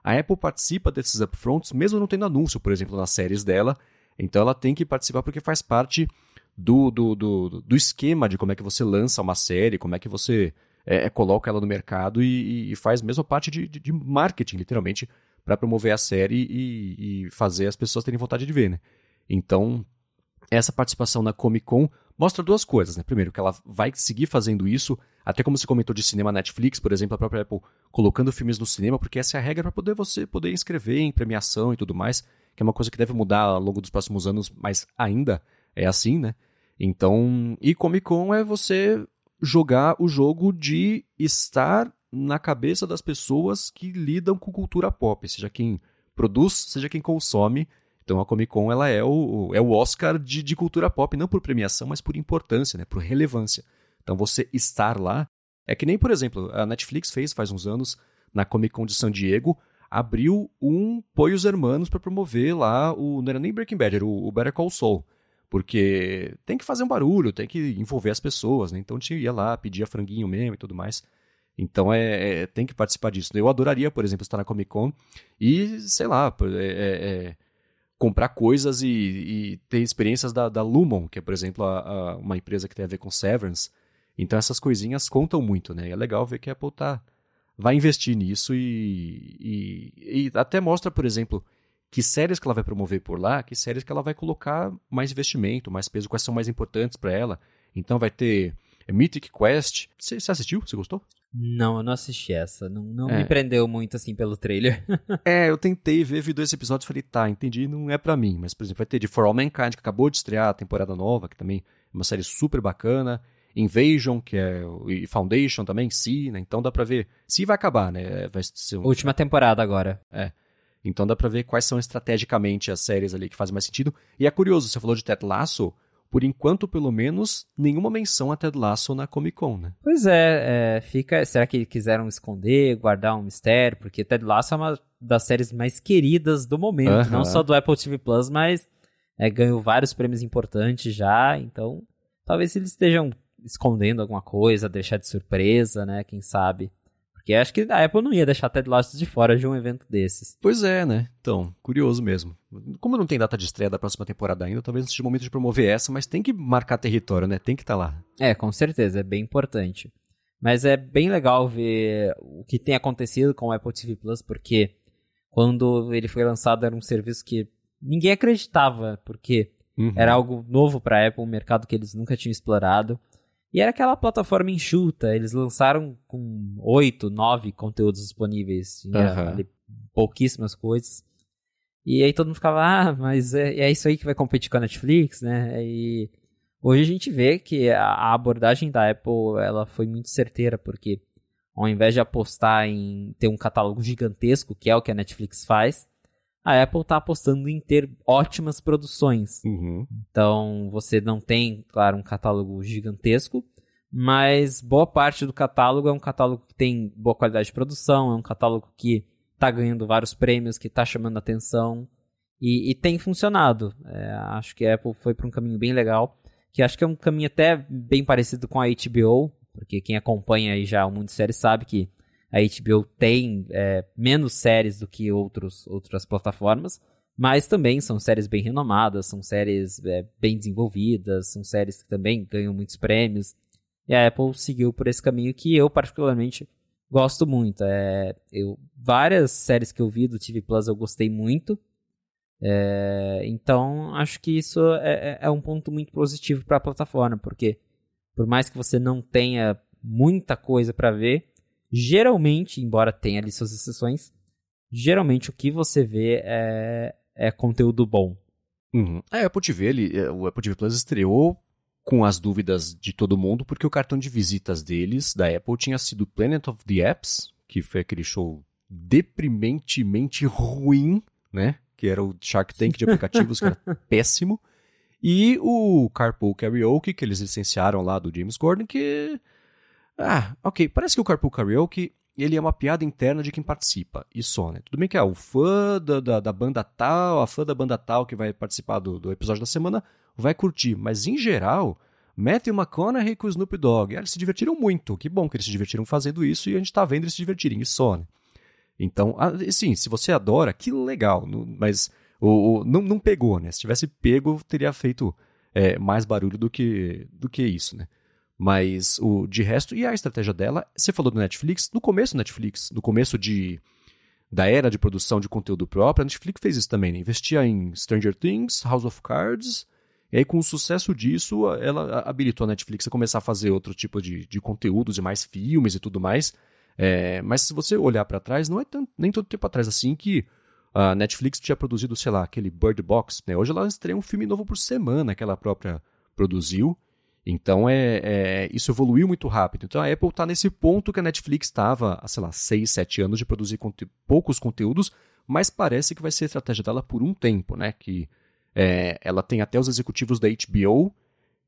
A Apple participa desses upfronts, mesmo não tendo anúncio, por exemplo, nas séries dela. Então ela tem que participar porque faz parte do, do, do, do esquema de como é que você lança uma série, como é que você é, é coloca ela no mercado e, e faz mesmo parte de, de, de marketing, literalmente, para promover a série e, e fazer as pessoas terem vontade de ver, né? Então, essa participação na Comic Con mostra duas coisas, né? Primeiro, que ela vai seguir fazendo isso, até como se comentou de cinema Netflix, por exemplo, a própria Apple colocando filmes no cinema, porque essa é a regra para poder você poder inscrever em premiação e tudo mais, que é uma coisa que deve mudar ao longo dos próximos anos, mas ainda é assim, né? Então, e Comic Con é você jogar o jogo de estar na cabeça das pessoas que lidam com cultura pop, seja quem produz, seja quem consome, então a Comic Con ela é o, é o Oscar de, de cultura pop, não por premiação, mas por importância, né, por relevância. Então você estar lá é que nem, por exemplo, a Netflix fez faz uns anos na Comic Con de San Diego, abriu um Poios Hermanos para promover lá o não era nem Breaking Bad, era o, o Better Call Saul. Porque tem que fazer um barulho, tem que envolver as pessoas, né? Então a gente ia lá, pedia franguinho mesmo e tudo mais. Então é, é, tem que participar disso. Eu adoraria, por exemplo, estar na Comic Con e, sei lá, é, é, é comprar coisas e, e ter experiências da, da, Lumon, que é, por exemplo, a, a, uma empresa que tem a ver com Severance. Então essas coisinhas contam muito, né? E é legal ver que a Apple tá, vai investir nisso e, e, e, até mostra, por exemplo, que séries que ela vai promover por lá, que séries que ela vai colocar mais investimento, mais peso, quais são mais importantes para ela. Então vai ter Mythic Quest. Você, você assistiu? Você gostou? Não, eu não assisti essa. Não, não é. me prendeu muito assim pelo trailer. *laughs* é, eu tentei ver, vi dois episódios e falei, tá, entendi, não é para mim. Mas, por exemplo, vai ter de For All Mankind, que acabou de estrear a temporada nova, que também é uma série super bacana. Invasion, que é. E Foundation também, sim, né? Então dá pra ver. Se vai acabar, né? Vai ser um... Última temporada agora. É. Então dá pra ver quais são estrategicamente as séries ali que fazem mais sentido. E é curioso, você falou de Ted Lasso por enquanto, pelo menos, nenhuma menção a Ted Lasso na Comic Con, né? Pois é, é, fica. Será que quiseram esconder, guardar um mistério? Porque Ted Lasso é uma das séries mais queridas do momento, não só do Apple TV Plus, mas é, ganhou vários prêmios importantes já. Então, talvez eles estejam escondendo alguma coisa, deixar de surpresa, né? Quem sabe? Porque acho que a Apple não ia deixar Ted Lasso de fora de um evento desses. Pois é, né? Então, curioso mesmo. Como não tem data de estreia da próxima temporada ainda, talvez não seja o momento de promover essa, mas tem que marcar território, né? Tem que estar tá lá. É, com certeza, é bem importante. Mas é bem legal ver o que tem acontecido com o Apple TV Plus, porque quando ele foi lançado era um serviço que ninguém acreditava, porque uhum. era algo novo para a Apple, um mercado que eles nunca tinham explorado. E era aquela plataforma enxuta, eles lançaram com oito, nove conteúdos disponíveis, tinha uhum. pouquíssimas coisas. E aí todo mundo ficava, ah, mas é, é, isso aí que vai competir com a Netflix, né? E hoje a gente vê que a abordagem da Apple ela foi muito certeira, porque ao invés de apostar em ter um catálogo gigantesco, que é o que a Netflix faz, a Apple está apostando em ter ótimas produções. Uhum. Então, você não tem, claro, um catálogo gigantesco, mas boa parte do catálogo é um catálogo que tem boa qualidade de produção, é um catálogo que está ganhando vários prêmios, que está chamando atenção e, e tem funcionado. É, acho que a Apple foi para um caminho bem legal, que acho que é um caminho até bem parecido com a HBO, porque quem acompanha aí já o Mundo Série sabe que a HBO tem é, menos séries do que outros, outras plataformas, mas também são séries bem renomadas, são séries é, bem desenvolvidas, são séries que também ganham muitos prêmios. E a Apple seguiu por esse caminho que eu particularmente gosto muito. É, eu, várias séries que eu vi do TV Plus eu gostei muito. É, então, acho que isso é, é, é um ponto muito positivo para a plataforma, porque por mais que você não tenha muita coisa para ver, geralmente, embora tenha ali suas exceções, geralmente o que você vê é, é conteúdo bom. Uhum. É, a Apple TV, ele, é, o Apple TV Plus estreou com as dúvidas de todo mundo, porque o cartão de visitas deles, da Apple, tinha sido Planet of the Apps, que foi aquele show deprimentemente ruim, né? Que era o Shark Tank de aplicativos, que era *laughs* péssimo. E o Carpool Karaoke, que eles licenciaram lá do James Gordon, que. Ah, ok. Parece que o Carpool Karaoke ele é uma piada interna de quem participa, e só, né? Tudo bem que é o fã da, da, da, banda tal, a fã da banda tal que vai participar do, do episódio da semana vai curtir, mas em geral, Matthew McConaughey com o Snoop Dogg, eles se divertiram muito, que bom que eles se divertiram fazendo isso e a gente tá vendo eles se divertirem, e só, né? Então, sim, se você adora, que legal, mas o, o, não, não pegou, né? Se tivesse pego, teria feito é, mais barulho do que, do que isso, né? Mas o de resto, e a estratégia dela, você falou do Netflix, no começo do Netflix, no começo de da era de produção de conteúdo próprio, a Netflix fez isso também, né? Investia em Stranger Things, House of Cards, e aí com o sucesso disso, ela habilitou a Netflix a começar a fazer outro tipo de, de conteúdos e mais filmes e tudo mais. É, mas se você olhar para trás, não é tanto, nem todo tempo atrás assim que a Netflix tinha produzido, sei lá, aquele Bird Box. Né? Hoje ela estreia um filme novo por semana que ela própria produziu. Então é, é, isso evoluiu muito rápido. Então a Apple está nesse ponto que a Netflix estava há, sei lá, 6, 7 anos de produzir conte poucos conteúdos, mas parece que vai ser a estratégia dela por um tempo, né? Que é, ela tem até os executivos da HBO,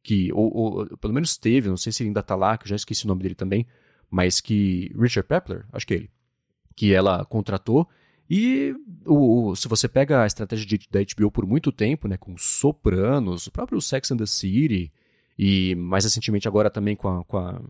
que, ou, ou, pelo menos teve, não sei se ele ainda está lá, que eu já esqueci o nome dele também, mas que. Richard Pepler, acho que é ele, que ela contratou. E o, se você pega a estratégia de, da HBO por muito tempo, né, com Sopranos, o próprio Sex and the City, e mais recentemente agora também com a, com a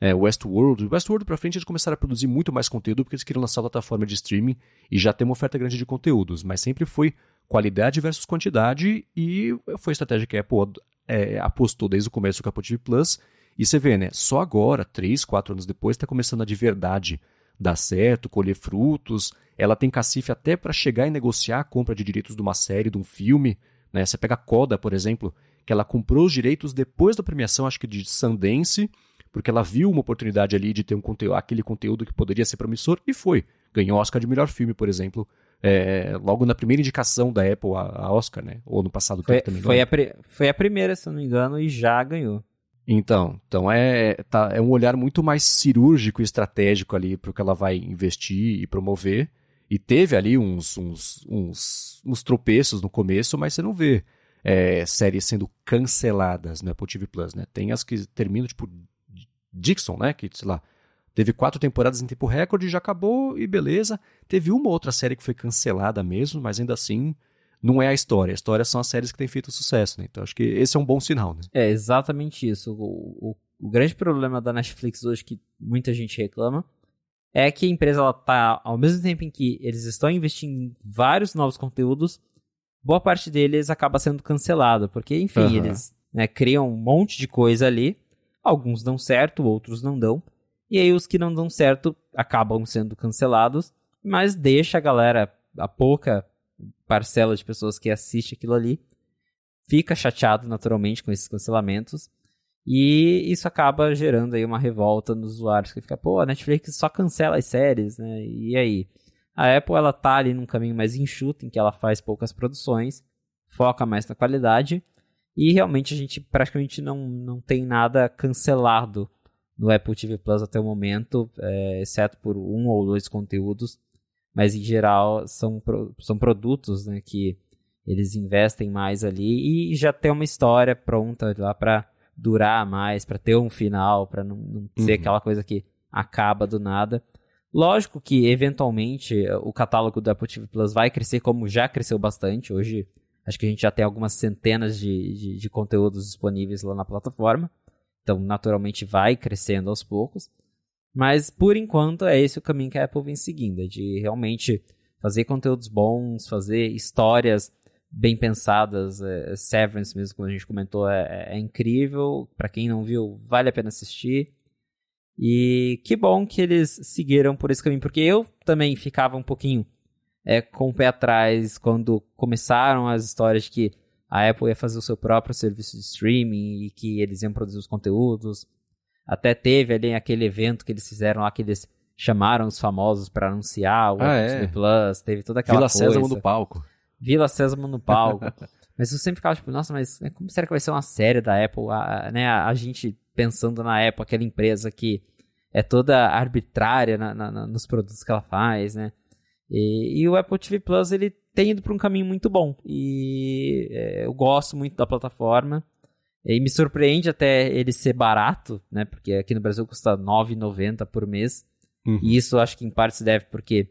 é, Westworld. Westworld pra frente eles começaram a produzir muito mais conteúdo porque eles queriam lançar a plataforma de streaming e já ter uma oferta grande de conteúdos, mas sempre foi qualidade versus quantidade e foi a estratégia que a Apple é, apostou desde o começo com a Apple TV Plus. E você vê, né? Só agora, três, quatro anos depois, está começando a de verdade dar certo, colher frutos. Ela tem cacife até para chegar e negociar a compra de direitos de uma série, de um filme. Né? Você pega a Coda, por exemplo, que ela comprou os direitos depois da premiação, acho que de Sundance, porque ela viu uma oportunidade ali de ter um conteúdo, aquele conteúdo que poderia ser promissor e foi. Ganhou Oscar de melhor filme, por exemplo, é, logo na primeira indicação da Apple a, Oscar, né? Ou no passado foi, também. Foi a, foi a primeira, se não me engano, e já ganhou. Então, então é, tá, é um olhar muito mais cirúrgico e estratégico ali para o que ela vai investir e promover. E teve ali uns, uns, uns, uns tropeços no começo, mas você não vê é, séries sendo canceladas no Apple TV Plus, né? Tem as que terminam, tipo Dixon, né? Que, sei lá, teve quatro temporadas em tempo recorde, já acabou e beleza. Teve uma outra série que foi cancelada mesmo, mas ainda assim não é a história. A história são as séries que têm feito sucesso, né? Então acho que esse é um bom sinal, né? É exatamente isso. O, o, o grande problema da Netflix hoje que muita gente reclama é que a empresa ela tá ao mesmo tempo em que eles estão investindo em vários novos conteúdos, boa parte deles acaba sendo cancelado, porque, enfim, uhum. eles né, criam um monte de coisa ali, alguns dão certo, outros não dão, e aí os que não dão certo acabam sendo cancelados, mas deixa a galera, a pouca parcela de pessoas que assiste aquilo ali, fica chateado naturalmente com esses cancelamentos, e isso acaba gerando aí uma revolta nos usuários, que fica, pô, a Netflix só cancela as séries, né, e aí? A Apple ela tá ali num caminho mais enxuto, em que ela faz poucas produções, foca mais na qualidade, e realmente a gente praticamente não, não tem nada cancelado no Apple TV Plus até o momento, é, exceto por um ou dois conteúdos, mas em geral são, são produtos né, que eles investem mais ali e já tem uma história pronta lá para durar mais, para ter um final, para não, não ser uhum. aquela coisa que acaba do nada. Lógico que, eventualmente, o catálogo do Apple TV Plus vai crescer, como já cresceu bastante. Hoje, acho que a gente já tem algumas centenas de, de, de conteúdos disponíveis lá na plataforma. Então, naturalmente, vai crescendo aos poucos. Mas, por enquanto, é esse o caminho que a Apple vem seguindo. É de realmente fazer conteúdos bons, fazer histórias bem pensadas. É, Severance, mesmo como a gente comentou, é, é incrível. Para quem não viu, vale a pena assistir. E que bom que eles seguiram por esse caminho, porque eu também ficava um pouquinho é, com o pé atrás quando começaram as histórias de que a Apple ia fazer o seu próprio serviço de streaming e que eles iam produzir os conteúdos. Até teve ali aquele evento que eles fizeram lá que eles chamaram os famosos para anunciar o Ah, Apple é? Plus, teve toda aquela Vila coisa. Sésamo no palco. Vila Sésamo no palco. *laughs* mas eu sempre ficava tipo, nossa, mas como será que vai ser uma série da Apple? A, né, a gente pensando na Apple, aquela empresa que é toda arbitrária na- na- nos produtos que ela faz, né? E, e o Apple TV Plus, ele tem ido para um caminho muito bom. E é, eu gosto muito da plataforma. E me surpreende até ele ser barato, né? Porque aqui no Brasil custa R$ 9,90 por mês. Uhum. E isso acho que em parte se deve porque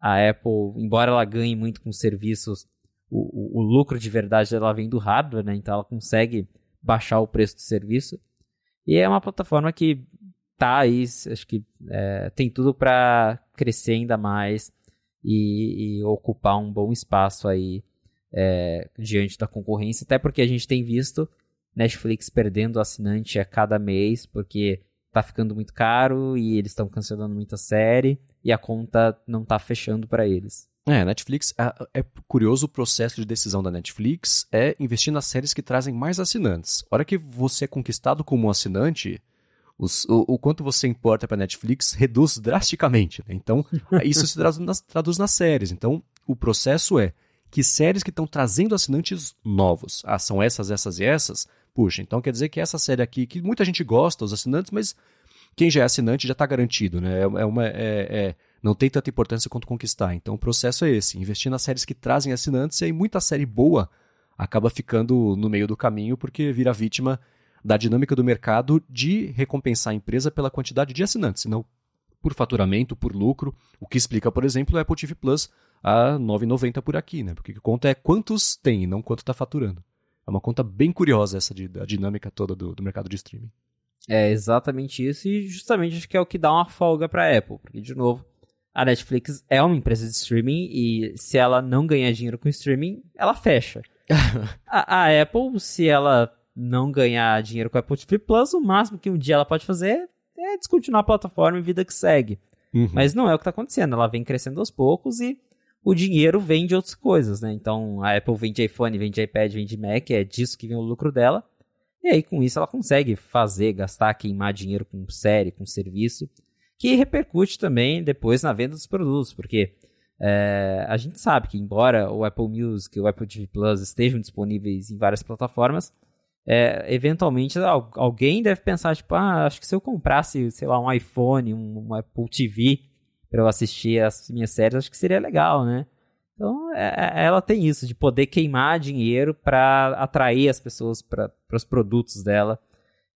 a Apple, embora ela ganhe muito com serviços, o, o- o lucro de verdade dela vem do hardware, né? Então ela consegue baixar o preço do serviço. E é uma plataforma que tá aí, acho que é, tem tudo para crescer ainda mais e, e ocupar um bom espaço aí é, diante da concorrência, até porque a gente tem visto Netflix perdendo assinante a cada mês, porque tá ficando muito caro e eles estão cancelando muita série e a conta não tá fechando para eles. É, Netflix, é, é curioso o processo de decisão da Netflix é investir nas séries que trazem mais assinantes. A hora que você é conquistado como um assinante, os- o, o quanto você importa para Netflix reduz drasticamente. né? Então, *laughs* isso se traduz nas, traduz nas séries. Então, o processo é que séries que estão trazendo assinantes novos, ah, são essas, essas e essas, puxa, então quer dizer que essa série aqui, que muita gente gosta, os assinantes, mas quem já é assinante já está garantido, né? É, é uma, é- é- não tem tanta importância quanto conquistar. Então o processo é esse: investir nas séries que trazem assinantes, e aí muita série boa acaba ficando no meio do caminho porque vira vítima da dinâmica do mercado de recompensar a empresa pela quantidade de assinantes, não por faturamento, por lucro, o que explica, por exemplo, o Apple TV Plus a R$ 9,90 por aqui, né? Porque a conta é quantos tem, não quanto está faturando. É uma conta bem curiosa essa de, da dinâmica toda do, do mercado de streaming. É exatamente isso e justamente acho que é o que dá uma folga para Apple, porque de novo, a Netflix é uma empresa de streaming e se ela não ganhar dinheiro com streaming, ela fecha. *laughs* a, a Apple, se ela não ganhar dinheiro com a Apple TV Plus, o máximo que um dia ela pode fazer é descontinuar a plataforma e vida que segue. Uhum. Mas não é o que está acontecendo. Ela vem crescendo aos poucos e o dinheiro vem de outras coisas, né? Então a Apple vende iPhone, vende iPad, vende Mac, é disso que vem o lucro dela. E aí com isso ela consegue fazer, gastar, queimar dinheiro com série, com serviço, que repercute também depois na venda dos produtos, porque é, a gente sabe que embora o Apple Music e o Apple TV Plus estejam disponíveis em várias plataformas, é, eventualmente al- alguém deve pensar, tipo, ah, acho que se eu comprasse, sei lá, um iPhone, um, um Apple TV para eu assistir as minhas séries, acho que seria legal, né? Então, é- é- ela tem isso, de poder queimar dinheiro para atrair as pessoas para os produtos dela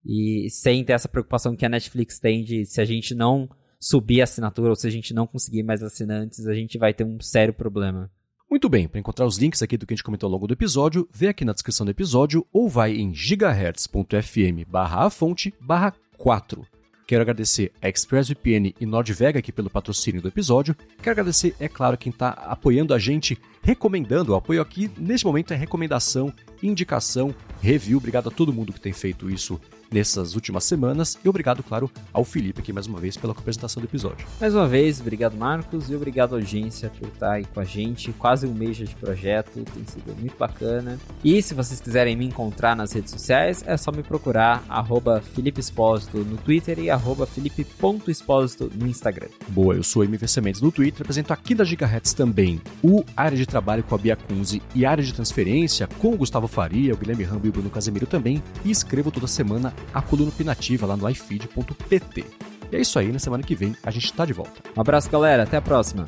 e sem ter essa preocupação que a Netflix tem de se a gente não subir a assinatura ou se a gente não conseguir mais assinantes, a gente vai ter um sério problema. Muito bem, para encontrar os links aqui do que a gente comentou ao longo do episódio, vê aqui na descrição do episódio ou vai em gigahertz.fm barra a fonte barra 4. Quero agradecer a ExpressVPN e NordVega aqui pelo patrocínio do episódio. Quero agradecer, é claro, quem está apoiando a gente, recomendando. O apoio aqui, neste momento, é recomendação, indicação, review. Obrigado a todo mundo que tem feito isso nessas últimas semanas. E obrigado, claro, ao Felipe aqui mais uma vez pela apresentação do episódio. Mais uma vez, obrigado Marcos e obrigado audiência por estar aí com a gente. Quase um mês de projeto, tem sido muito bacana. E se vocês quiserem me encontrar nas redes sociais, é só me procurar arroba Felipe Espósito no Twitter e arroba Felipe.espósito no Instagram. Boa, eu sou MVC Mendes no Twitter, apresento aqui da Gigahertz também o Área de Trabalho com a Bia Kunze e Área de Transferência com o Gustavo Faria, o Guilherme Rambo e o Bruno Casemiro também, e escrevo toda semana a coluna opinativa lá no ifeed.pt. E é isso aí, na semana que vem a gente tá de volta. Um abraço galera, até a próxima!